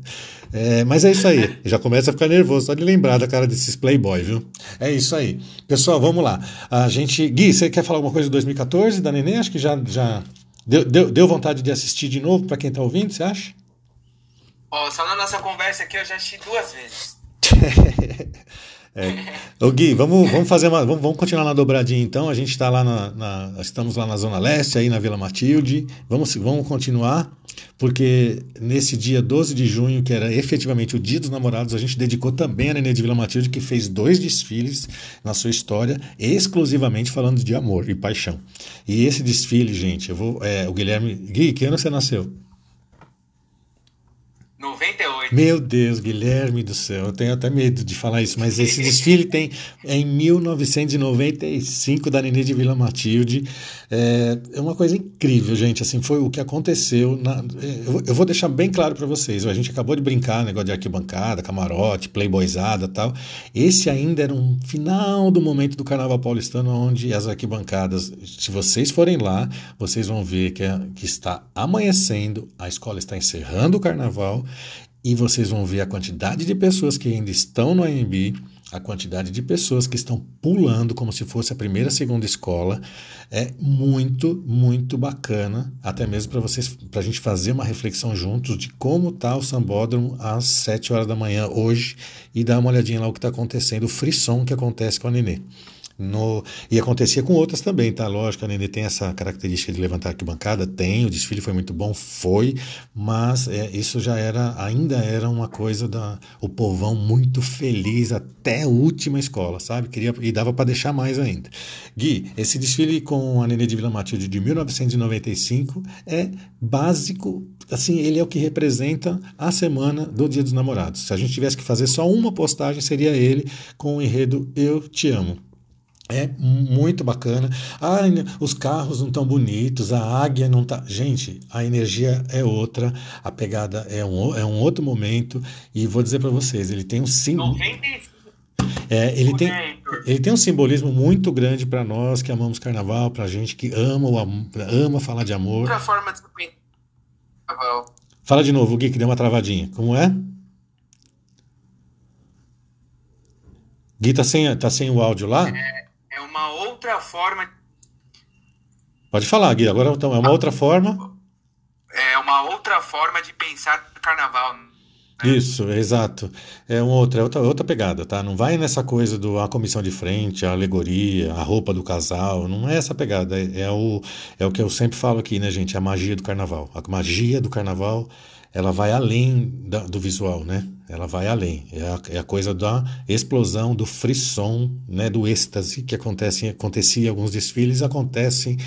Speaker 1: É, mas é isso aí. Já começa a ficar nervoso só de lembrar da cara desses playboy, viu? É isso aí. Pessoal, vamos lá. A gente. Gui, você quer falar alguma coisa de 2014 da Neném? Acho que já. já... Deu, deu, deu vontade de assistir de novo para quem tá ouvindo, você acha?
Speaker 2: Ó, só na nossa conversa aqui eu já assisti duas vezes.
Speaker 1: É. Ô Gui, vamos, vamos fazer uma. Vamos, vamos continuar na dobradinha então. A gente está lá na, na, Estamos lá na Zona Leste, aí na Vila Matilde. Vamos, vamos continuar, porque nesse dia 12 de junho, que era efetivamente o Dia dos Namorados, a gente dedicou também a Nenê de Vila Matilde, que fez dois desfiles na sua história, exclusivamente falando de amor e paixão. E esse desfile, gente, eu vou. É, o Guilherme. Gui, que ano você nasceu?
Speaker 2: 98.
Speaker 1: Meu Deus, Guilherme do céu, eu tenho até medo de falar isso, mas esse desfile tem é em 1995 da Nenê de Vila Matilde. É, é, uma coisa incrível, gente. Assim, foi o que aconteceu. Na, eu, eu, vou deixar bem claro para vocês. A gente acabou de brincar, negócio de arquibancada, camarote, playboyzada tal. Esse ainda era um final do momento do Carnaval Paulistano, onde as arquibancadas, se vocês forem lá, vocês vão ver que, é, que está amanhecendo, a escola está encerrando o carnaval e vocês vão ver a quantidade de pessoas que ainda estão no AMB, a quantidade de pessoas que estão pulando como se fosse a primeira, segunda escola. É muito, muito bacana, até mesmo para vocês, para a gente fazer uma reflexão juntos de como está o sambódromo às 7 horas da manhã hoje e dar uma olhadinha lá o que está acontecendo, o frisson que acontece com a Nenê. No, e acontecia com outras também, tá? Lógico, a Nenê tem essa característica de levantar arquibancada, tem, o desfile foi muito bom, foi, mas é, isso já era, ainda era uma coisa da o povão muito feliz até a última escola, sabe? Queria, e dava para deixar mais ainda. Gui, esse desfile com a Nenê de Vila Matilde de 1995 é básico, assim, ele é o que representa a semana do Dia dos Namorados. Se a gente tivesse que fazer só uma postagem, seria ele com o enredo Eu Te Amo. É muito bacana. Ah, os carros não estão bonitos, a águia não tá. Gente, a energia é outra, a pegada é um, é um outro momento. E vou dizer para vocês, ele tem um símbolo. É, ele, tem, ele tem um simbolismo muito grande para nós que amamos carnaval, para gente que ama, o, ama falar de amor.
Speaker 2: Outra forma de carnaval.
Speaker 1: Fala de novo, Gui, que deu uma travadinha. Como é? Gui, tá sem, tá sem o áudio lá?
Speaker 2: É outra forma.
Speaker 1: Pode falar, Gui. Agora então, é uma outra forma.
Speaker 2: É uma outra forma de pensar carnaval. Né?
Speaker 1: Isso, exato. É uma outra, é outra, outra pegada, tá? Não vai nessa coisa do a comissão de frente, a alegoria, a roupa do casal. Não é essa pegada. É, é o, é o que eu sempre falo aqui, né, gente? A magia do carnaval. A magia do carnaval ela vai além da, do visual, né? Ela vai além. É a, é a, coisa da explosão, do frisson, né? do êxtase que acontece, acontecia em alguns desfiles, acontecem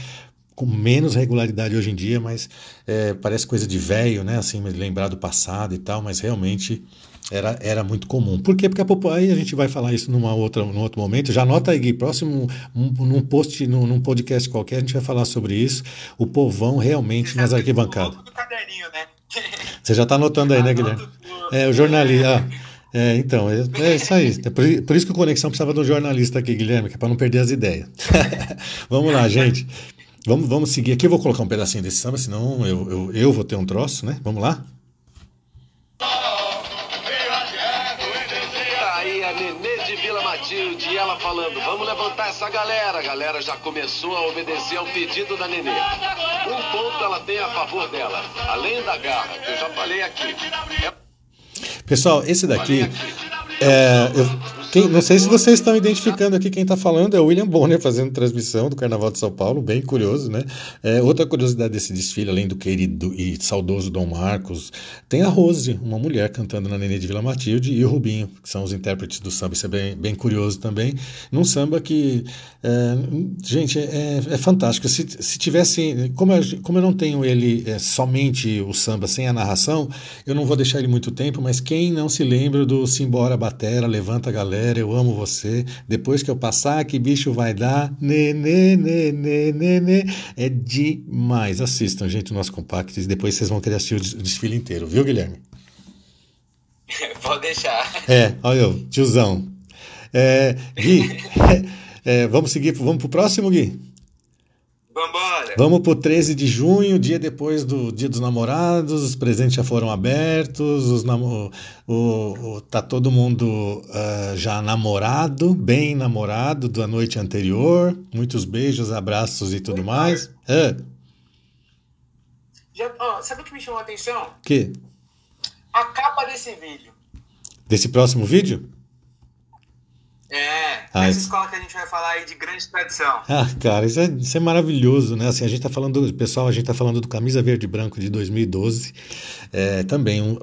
Speaker 1: com menos regularidade hoje em dia, mas é, parece coisa de velho, né? Assim, lembrar do passado e tal, mas realmente era, era muito comum. Por quê? Porque a população, aí a gente vai falar isso numa outra, num outro momento. Já anota aí, Gui, próximo, um, num post, num, num, podcast qualquer, a gente vai falar sobre isso. O povão realmente nas arquibancadas. Do caderninho, né? Você já está anotando aí, né, Guilherme? É, o jornalista. Ah, é, então, é, é isso aí. É por, por, isso que o Conexão precisava de um jornalista aqui, Guilherme, que é para não perder as ideias. vamos lá, gente. Vamos, vamos seguir aqui. Eu vou colocar um pedacinho desse samba, senão eu, eu, eu vou ter um troço, né? Vamos lá?
Speaker 7: Galera. A galera já começou a obedecer ao pedido da Nenê. Um ponto ela tem a favor dela, além da garra, que eu já falei aqui. É...
Speaker 1: Pessoal, esse daqui. É, eu, quem, não sei se vocês estão identificando aqui quem está falando, é o William Bonner fazendo transmissão do Carnaval de São Paulo, bem curioso, né? É, outra curiosidade desse desfile, além do querido e saudoso Dom Marcos, tem a Rose, uma mulher cantando na Nenê de Vila Matilde, e o Rubinho, que são os intérpretes do samba. Isso é bem, bem curioso também. Num samba que, é, gente, é, é, fantástico. Se, se tivesse, como eu, como eu não tenho ele é, somente o samba sem a narração, eu não vou deixar ele muito tempo, mas quem não se lembra do Simbora Batera, Levanta a Galera, galera, eu amo você. Depois que eu passar, que bicho vai dar? Nenê, nenê, nenê. É demais. Assistam, gente, o nosso compacto. Depois vocês vão querer assistir o desfile inteiro, viu, Guilherme?
Speaker 2: Pode deixar.
Speaker 1: É, olha eu, tiozão. É, Gui, é, vamos seguir, vamos pro próximo, Gui?
Speaker 2: Vambora!
Speaker 1: Vamos pro 13 de junho, dia depois do Dia dos Namorados, os presentes já foram abertos, os namo o, o, tá todo mundo uh, já namorado, bem namorado da noite anterior, muitos beijos, abraços e tudo mais.
Speaker 2: É. Já, sabe o que me chamou a atenção?
Speaker 1: Que?
Speaker 2: A capa desse vídeo.
Speaker 1: Desse próximo vídeo?
Speaker 2: É,
Speaker 1: Ah,
Speaker 2: essa escola que a gente vai falar aí de grande tradição.
Speaker 1: Ah, cara, isso é, isso é maravilhoso, né? Assim, a gente tá falando, pessoal, a gente tá falando do Camisa Verde e Branco de 2012, é, também um,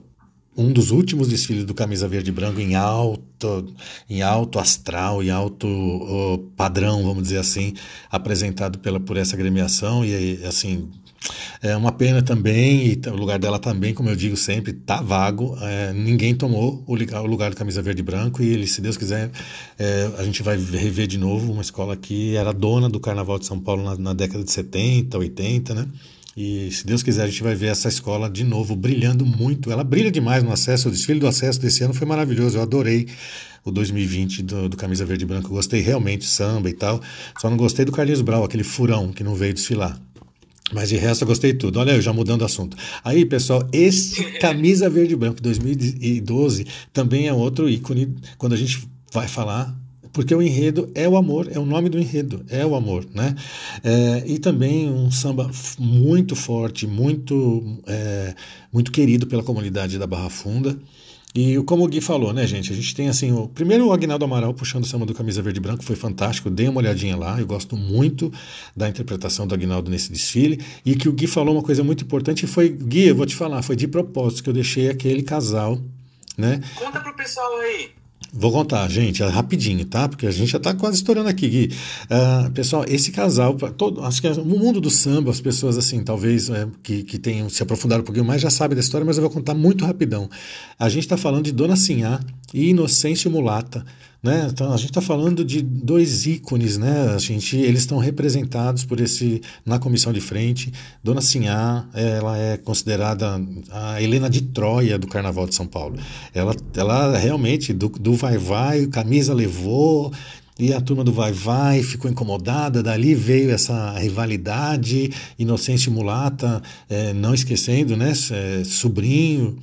Speaker 1: um dos últimos desfiles do Camisa Verde e Branco em alto, em alto astral, em alto ó, padrão, vamos dizer assim, apresentado pela, por essa agremiação e, assim, é uma pena também, e o lugar dela também, como eu digo sempre, tá vago. é, ninguém tomou o liga- o lugar do camisa verde e branco, e ele, se Deus quiser, é, a gente vai rever de novo uma escola que era dona do Carnaval de São Paulo na, na década de 70, 80, né? E se Deus quiser, a gente vai ver essa escola de novo brilhando muito. Ela brilha demais no acesso. O desfile do acesso desse ano foi maravilhoso. Eu adorei o 2020 do, do Camisa Verde e Branco. Gostei realmente, samba e tal. Só não gostei do Carlinhos Brau, aquele furão que não veio desfilar. Mas de resto eu gostei de tudo. Olha eu já mudando o assunto. Aí, pessoal, esse camisa verde e branco 2012 também é outro ícone quando a gente vai falar. Porque o enredo é o amor, é o nome do enredo, é o amor, né? É, e também um samba muito forte, muito, é, muito querido pela comunidade da Barra Funda. E como o Gui falou, né, gente? A gente tem assim, o primeiro o Agnaldo Amaral puxando o samba do Camisa Verde e Branco foi fantástico, dei uma olhadinha lá, eu gosto muito da interpretação do Agnaldo nesse desfile. E que o Gui falou uma coisa muito importante foi, Gui, eu vou te falar, foi de propósito que eu deixei aquele casal, né?
Speaker 2: Conta pro pessoal aí.
Speaker 1: Vou contar, gente, é rapidinho, tá? Porque a gente já tá quase estourando aqui, Gui. Ah, pessoal, esse casal, todo, acho que no mundo do samba, as pessoas, assim, talvez é, que, que tenham se aprofundado um pouquinho mais já sabem da história, mas eu vou contar muito rapidão. A gente tá falando de Dona Sinhá e Inocêncio Mulata, né? Então, a gente tá falando de dois ícones, né? A gente, eles estão representados por esse, na comissão de frente. Dona Sinhá, ela é considerada a Helena de Troia do Carnaval de São Paulo. Ela, ela realmente, do, do vai-vai, camisa levou, e a turma do Vai Vai ficou incomodada, dali veio essa rivalidade, Inocêncio Mulata, eh, não esquecendo, né, eh, sobrinho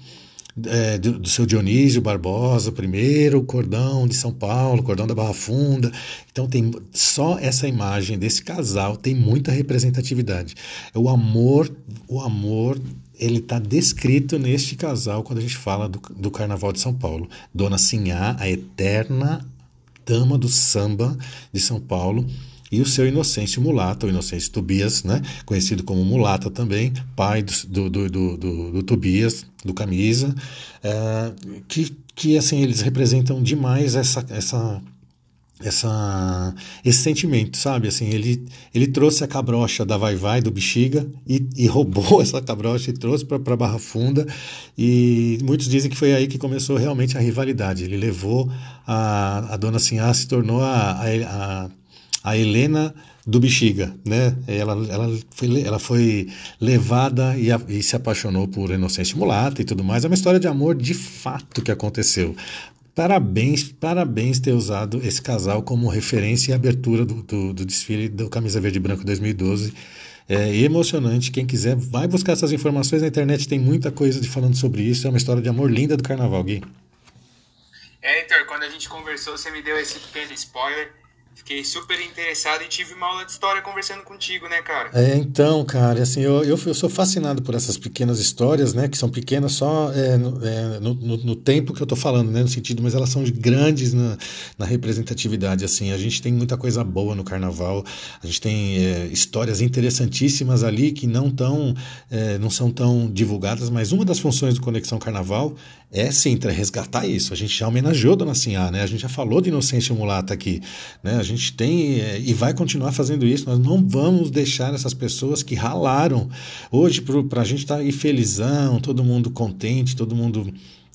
Speaker 1: eh, do, do seu Dionísio Barbosa, primeiro cordão de São Paulo, cordão da Barra Funda. Então tem só essa imagem desse casal tem muita representatividade. O amor, o amor ele está descrito neste casal quando a gente fala do, do Carnaval de São Paulo. Dona Sinhá, a eterna dama do samba de São Paulo, e o seu Inocêncio Mulata, o Inocêncio Tobias, né? conhecido como Mulata também, pai do, do, do, do, do Tobias, do Camisa, é, que, que assim eles representam demais essa, essa, essa, esse sentimento, sabe? Assim, ele, ele trouxe a cabrocha da Vai Vai, do Bexiga, e, e roubou essa cabrocha e trouxe para Barra Funda. E muitos dizem que foi aí que começou realmente a rivalidade. Ele levou a, a dona Sinhá, se tornou a, a, a, a Helena do Bexiga, né? Ela, ela, foi, ela foi levada e, a, e se apaixonou por Inocêncio Mulata e tudo mais. É uma história de amor de fato que aconteceu. Parabéns, parabéns ter usado esse casal como referência e abertura do, do, do desfile do Camisa Verde e Branco 2012. É emocionante. Quem quiser, vai buscar essas informações na internet. Tem muita coisa de falando sobre isso. É uma história de amor linda do carnaval, Gui.
Speaker 2: É, Heitor, quando a gente conversou, você me deu esse pequeno spoiler. Fiquei super interessado e tive uma aula de história conversando contigo, né, cara?
Speaker 1: É, então, cara, assim, eu, eu, eu sou fascinado por essas pequenas histórias, né, que são pequenas só é, no, é, no, no, no, tempo que eu tô falando, né, no sentido, mas elas são grandes na, na representatividade, assim, a gente tem muita coisa boa no carnaval, a gente tem é, histórias interessantíssimas ali que não tão, é, não são tão divulgadas, mas uma das funções do Conexão Carnaval é sim resgatar isso. A gente já homenageou Dona Sinhá, né? A gente já falou de Inocência Mulata aqui, né? A gente tem é, e vai continuar fazendo isso. Nós não vamos deixar essas pessoas que ralaram hoje para a gente estar tá felizão, todo mundo contente, todo mundo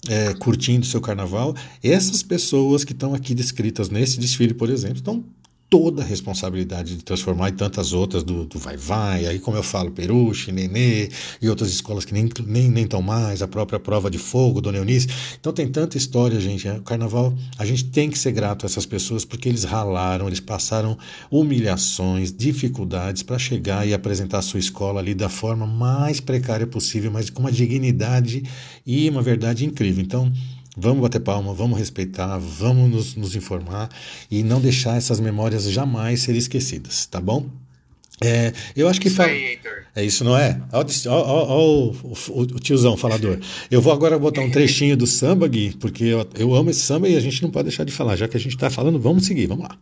Speaker 1: é, curtindo seu carnaval. Essas pessoas que estão aqui descritas nesse desfile, por exemplo, estão toda a responsabilidade de transformar e tantas outras do, do Vai Vai, aí como eu falo, Peruche, Nenê e outras escolas que nem nem, nem mais, a própria Prova de Fogo, Dona Eunice. Então tem tanta história, gente. O carnaval, a gente tem que ser grato a essas pessoas porque eles ralaram, eles passaram humilhações, dificuldades para chegar e apresentar a sua escola ali da forma mais precária possível, mas com uma dignidade e uma verdade incrível. Então, Vamos bater palma, vamos respeitar, vamos nos, nos, informar e não deixar essas memórias jamais serem esquecidas, tá bom? É, eu acho que fala. É isso, não é? Ó o, tiozão falador. Eu vou agora botar um trechinho do samba, Gui, porque eu, eu amo esse samba e a gente não pode deixar de falar. Já que a gente tá falando, vamos seguir, vamos lá.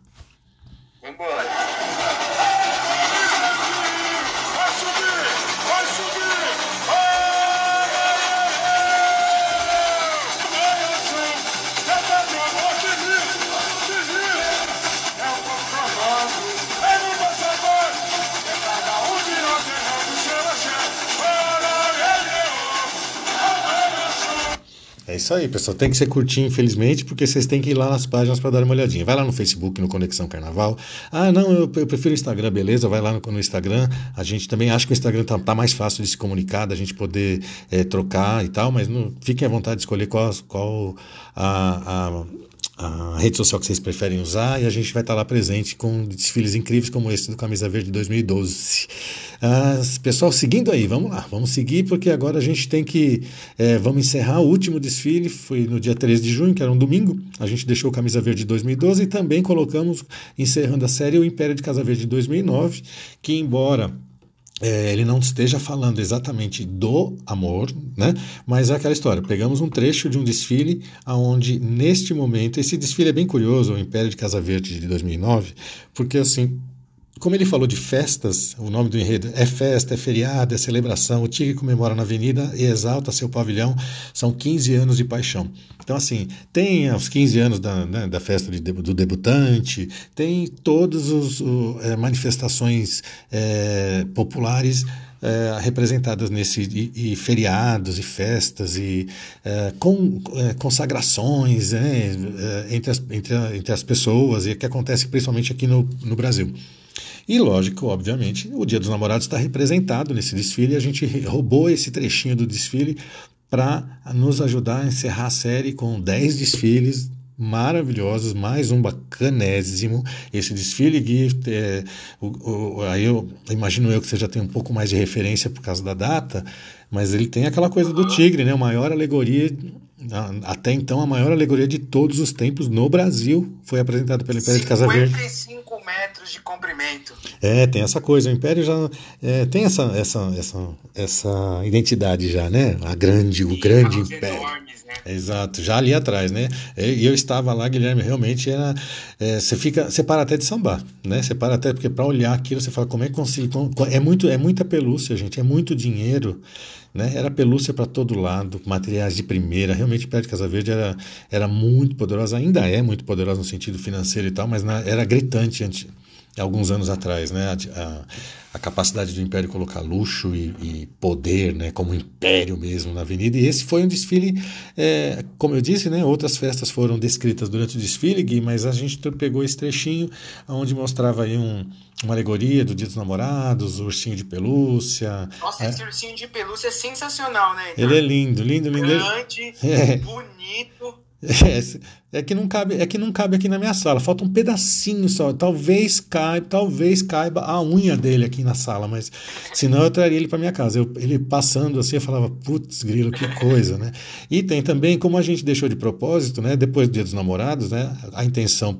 Speaker 1: Isso aí, pessoal. Tem que ser curtinho, infelizmente, porque vocês têm que ir lá nas páginas para dar uma olhadinha. Vai lá no Facebook, no Conexão Carnaval. Ah, não, eu, eu prefiro o Instagram, beleza? Vai lá no, no Instagram. A gente também acha que o Instagram tá, tá mais fácil de se comunicar, da gente poder eh, trocar e tal, mas não, fiquem à vontade de escolher qual, qual a, a a rede social que vocês preferem usar e a gente vai estar lá presente com desfiles incríveis como esse do Camisa Verde 2012. Ah, pessoal, seguindo aí, vamos lá, vamos seguir porque agora a gente tem que, eh, vamos encerrar o último desfile, foi no dia 13 de junho, que era um domingo, a gente deixou o Camisa Verde 2012 e também colocamos, encerrando a série, o Império de Casa Verde 2009, que embora é, ele não esteja falando exatamente do amor, né? Mas é aquela história. Pegamos um trecho de um desfile aonde neste momento esse desfile é bem curioso, o Império de Casa Verde de 2009, porque assim como ele falou de festas, o nome do enredo é festa, é feriado, é celebração. O Tigre comemora na avenida e exalta seu pavilhão. São 15 anos de paixão. Então, assim, tem os 15 anos da, né, da festa de, do debutante, tem todas as manifestações é, populares é, representadas nesse e, e, feriados e festas e é, com, é, consagrações né, entre, as, entre, entre as pessoas e que acontece principalmente aqui no, no Brasil. E lógico, obviamente, o Dia dos Namorados está representado nesse desfile a gente roubou esse trechinho do desfile para nos ajudar a encerrar a série com 10 desfiles maravilhosos, mais um bacanésimo. Esse desfile, Gui, é, o, o, aí eu imagino eu que você já tem um pouco mais de referência por causa da data, mas ele tem aquela coisa do tigre, né? A maior alegoria, até então, a maior alegoria de todos os tempos no Brasil foi apresentada pelo Império de Casa Verde.
Speaker 2: 55 metros de comprimento.
Speaker 1: É, tem essa coisa. O Império já é, tem essa, essa, essa, essa identidade já, né? A grande, o grande Império.
Speaker 2: Enormes, né?
Speaker 1: Exato, já ali atrás, né? E eu estava lá, Guilherme, realmente era. É, você fica. Você para até de sambar, né? Você para até, porque para olhar aquilo, você fala, como é que consigo. É, muito, é muita pelúcia, gente, é muito dinheiro. Né? Era pelúcia para todo lado, materiais de primeira. Realmente, Pé de Casa Verde era, era muito poderosa, ainda é muito poderosa no sentido financeiro e tal, mas na, era gritante antes, alguns anos atrás, né? A, a, capacidade do Império colocar luxo e, e, poder, né? Como império mesmo na Avenida. E esse foi um desfile, é, como eu disse, né? Outras festas foram descritas durante o desfile, Gui, mas a gente pegou esse trechinho onde mostrava aí um, uma alegoria do Dia dos Namorados, o ursinho de pelúcia.
Speaker 2: Nossa, esse ursinho de pelúcia é sensacional, né?
Speaker 1: Ele é lindo, lindo, lindo.
Speaker 2: Grande,
Speaker 1: É.
Speaker 2: bonito.
Speaker 1: É, é que não cabe, é que não cabe aqui na minha sala. Falta um pedacinho só. Talvez caiba, talvez caiba a unha dele aqui na sala, mas senão eu traria ele para minha casa. Eu, ele passando assim, eu falava, putz, grilo, que coisa, né? E tem também, como a gente deixou de propósito, né? Depois do Dia dos Namorados, né? A intenção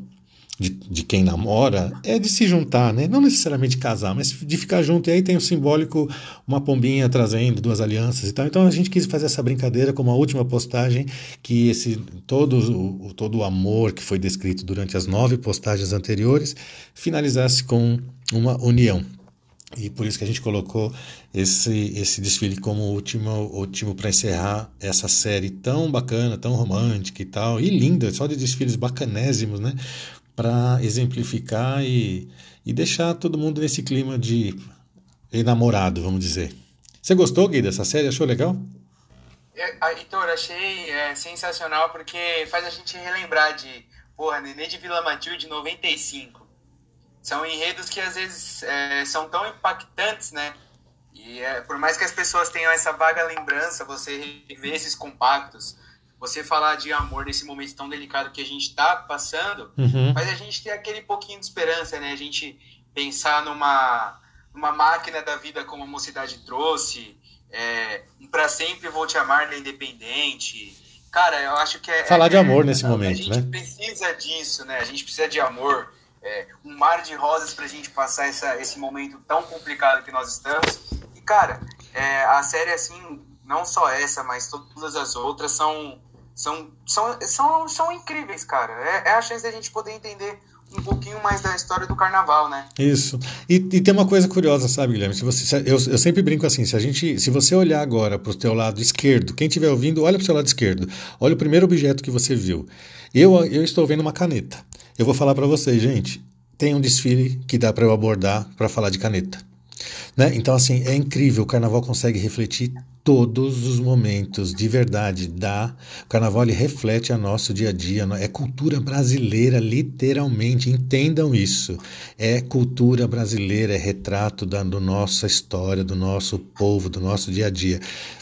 Speaker 1: de, de, quem namora é de se juntar, né? Não necessariamente casar, mas de ficar junto. E aí tem o simbólico, uma pombinha trazendo duas alianças e tal. Então a gente quis fazer essa brincadeira como a última postagem, que esse todo o, todo o amor que foi descrito durante as nove postagens anteriores finalizasse com uma união. E por isso que a gente colocou esse, esse desfile como último, último para encerrar essa série tão bacana, tão romântica e tal, e linda, só de desfiles bacanésimos, né? Para exemplificar e, e deixar todo mundo nesse clima de enamorado, vamos dizer. Você gostou, Gui, dessa série? Achou legal?
Speaker 2: É, Heitor, achei é, sensacional porque faz a gente relembrar de, porra, Nenê de Vila Matilde 95. São enredos que às vezes é, são tão impactantes, né? E é, por mais que as pessoas tenham essa vaga lembrança, você rever esses compactos, você falar de amor nesse momento tão delicado que a gente está passando,
Speaker 1: uhum.
Speaker 2: mas a gente ter aquele pouquinho de esperança, né? A gente pensar numa, numa máquina da vida como a mocidade trouxe, é, um para sempre vou te amar na Independente. Cara, eu acho que é.
Speaker 1: Falar
Speaker 2: é,
Speaker 1: de amor nesse
Speaker 2: a,
Speaker 1: momento,
Speaker 2: a gente
Speaker 1: né?
Speaker 2: precisa disso, né? A gente precisa de amor. é, um mar de rosas pra gente passar essa, esse momento tão complicado que nós estamos. E, cara, é, a série, assim, não só essa, mas todas as outras são, são, são, são, são incríveis, cara. É, é a chance da gente poder entender um pouquinho mais da história do carnaval, né?
Speaker 1: Isso. E, e tem uma coisa curiosa, sabe, Guilherme? Se você, se, eu, eu sempre brinco assim, se a gente, se você olhar agora para o teu lado esquerdo, quem estiver ouvindo, olha para o seu lado esquerdo. Olha o primeiro objeto que você viu. Eu, eu estou vendo uma caneta. Eu vou falar para vocês, gente, tem um desfile que dá para eu abordar para falar de caneta. Né? Então, assim, é incrível, o carnaval consegue refletir todos os momentos, de verdade, dá. O carnaval ele reflete a nosso dia a dia, é cultura brasileira, literalmente, entendam isso. É cultura brasileira, é retrato da do nossa história, do nosso povo, do nosso dia a dia.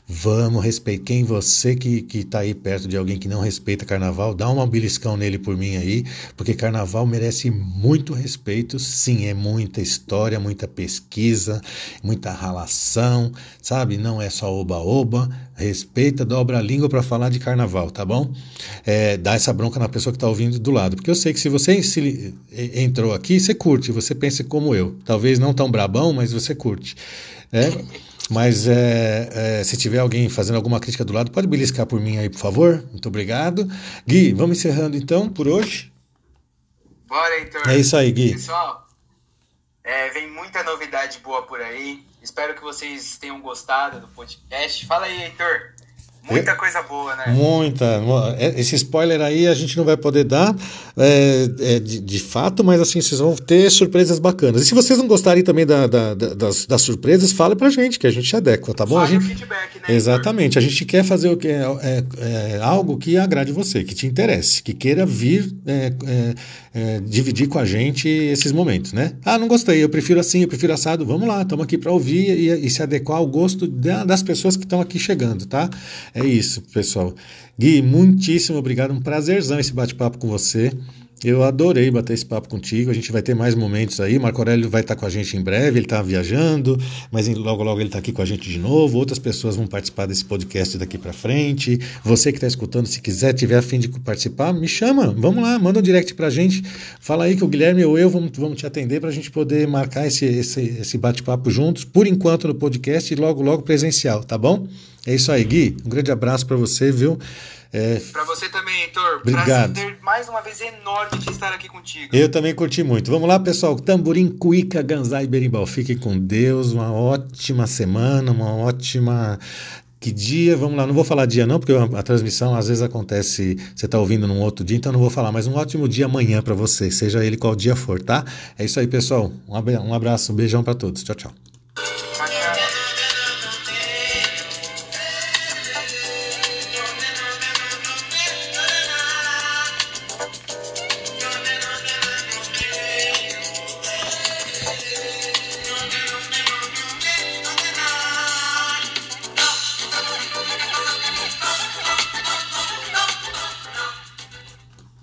Speaker 1: Vamos respeitar. Quem você que está aí perto de alguém que não respeita carnaval, dá um beliscão nele por mim aí, porque carnaval merece muito respeito. Sim, é muita história, muita pesquisa, muita ralação, sabe? Não é só oba-oba. Respeita, dobra a língua para falar de carnaval, tá bom? É, dá essa bronca na pessoa que está ouvindo do lado, porque eu sei que se você se, entrou aqui, você curte, você pensa como eu. Talvez não tão brabão, mas você curte. É? Mas é, é, se tiver alguém fazendo alguma crítica do lado, pode beliscar por mim aí, por favor. Muito obrigado. Gui, vamos encerrando então por hoje.
Speaker 2: Bora, Heitor.
Speaker 1: É isso aí, Gui.
Speaker 2: Pessoal, é, vem muita novidade boa por aí. Espero que vocês tenham gostado do podcast. Fala aí, Heitor. Muita coisa boa, né?
Speaker 1: Muita. É, esse spoiler aí a gente não vai poder dar é, é, de, de, fato, mas assim, vocês vão ter surpresas bacanas. E se vocês não gostarem também da, da, da, das, das, surpresas, fale pra gente, que a gente se adequa, tá bom?
Speaker 2: Fale
Speaker 1: a gente...
Speaker 2: feedback, né?
Speaker 1: Exatamente. A gente quer fazer o que é, é, é, algo que agrade você, que te interesse, que queira vir é, dividir com a gente esses momentos, né? Ah, não gostei, eu prefiro assim, eu prefiro assado. Vamos lá, estamos aqui para ouvir e, e, se adequar ao gosto das pessoas que estão aqui chegando, tá? É isso, pessoal. Gui, muitíssimo obrigado. Um prazerzão esse bate-papo com você. Eu adorei bater esse papo contigo. A gente vai ter mais momentos aí. Marco Aurélio vai estar com a gente em breve. Ele está viajando, mas logo, logo ele está aqui com a gente de novo. Outras pessoas vão participar desse podcast daqui para frente. Você que está escutando, se quiser, tiver a fim de participar, me chama. Vamos lá, manda um direct para a gente. Fala aí que o Guilherme ou eu vamos, vamos te atender para a gente poder marcar esse, esse, esse bate-papo juntos, por enquanto no podcast e logo, logo presencial, tá bom? É isso aí, Gui. Um grande abraço para você, viu?
Speaker 2: É... Para você também, Heitor.
Speaker 1: Obrigado.
Speaker 2: Prazer mais uma vez enorme de estar aqui contigo.
Speaker 1: Eu também curti muito. Vamos lá, pessoal. Tamborim, cuíca, ganzai e berimbau. Fiquem com Deus. Uma ótima semana, uma ótima que dia, vamos lá, não vou falar dia não, porque a, a transmissão às vezes acontece, você está ouvindo num outro dia, então não vou falar, mas um ótimo dia amanhã para você, seja ele qual dia for, tá? É isso aí, pessoal. Um abraço, um beijão para todos. Tchau, tchau.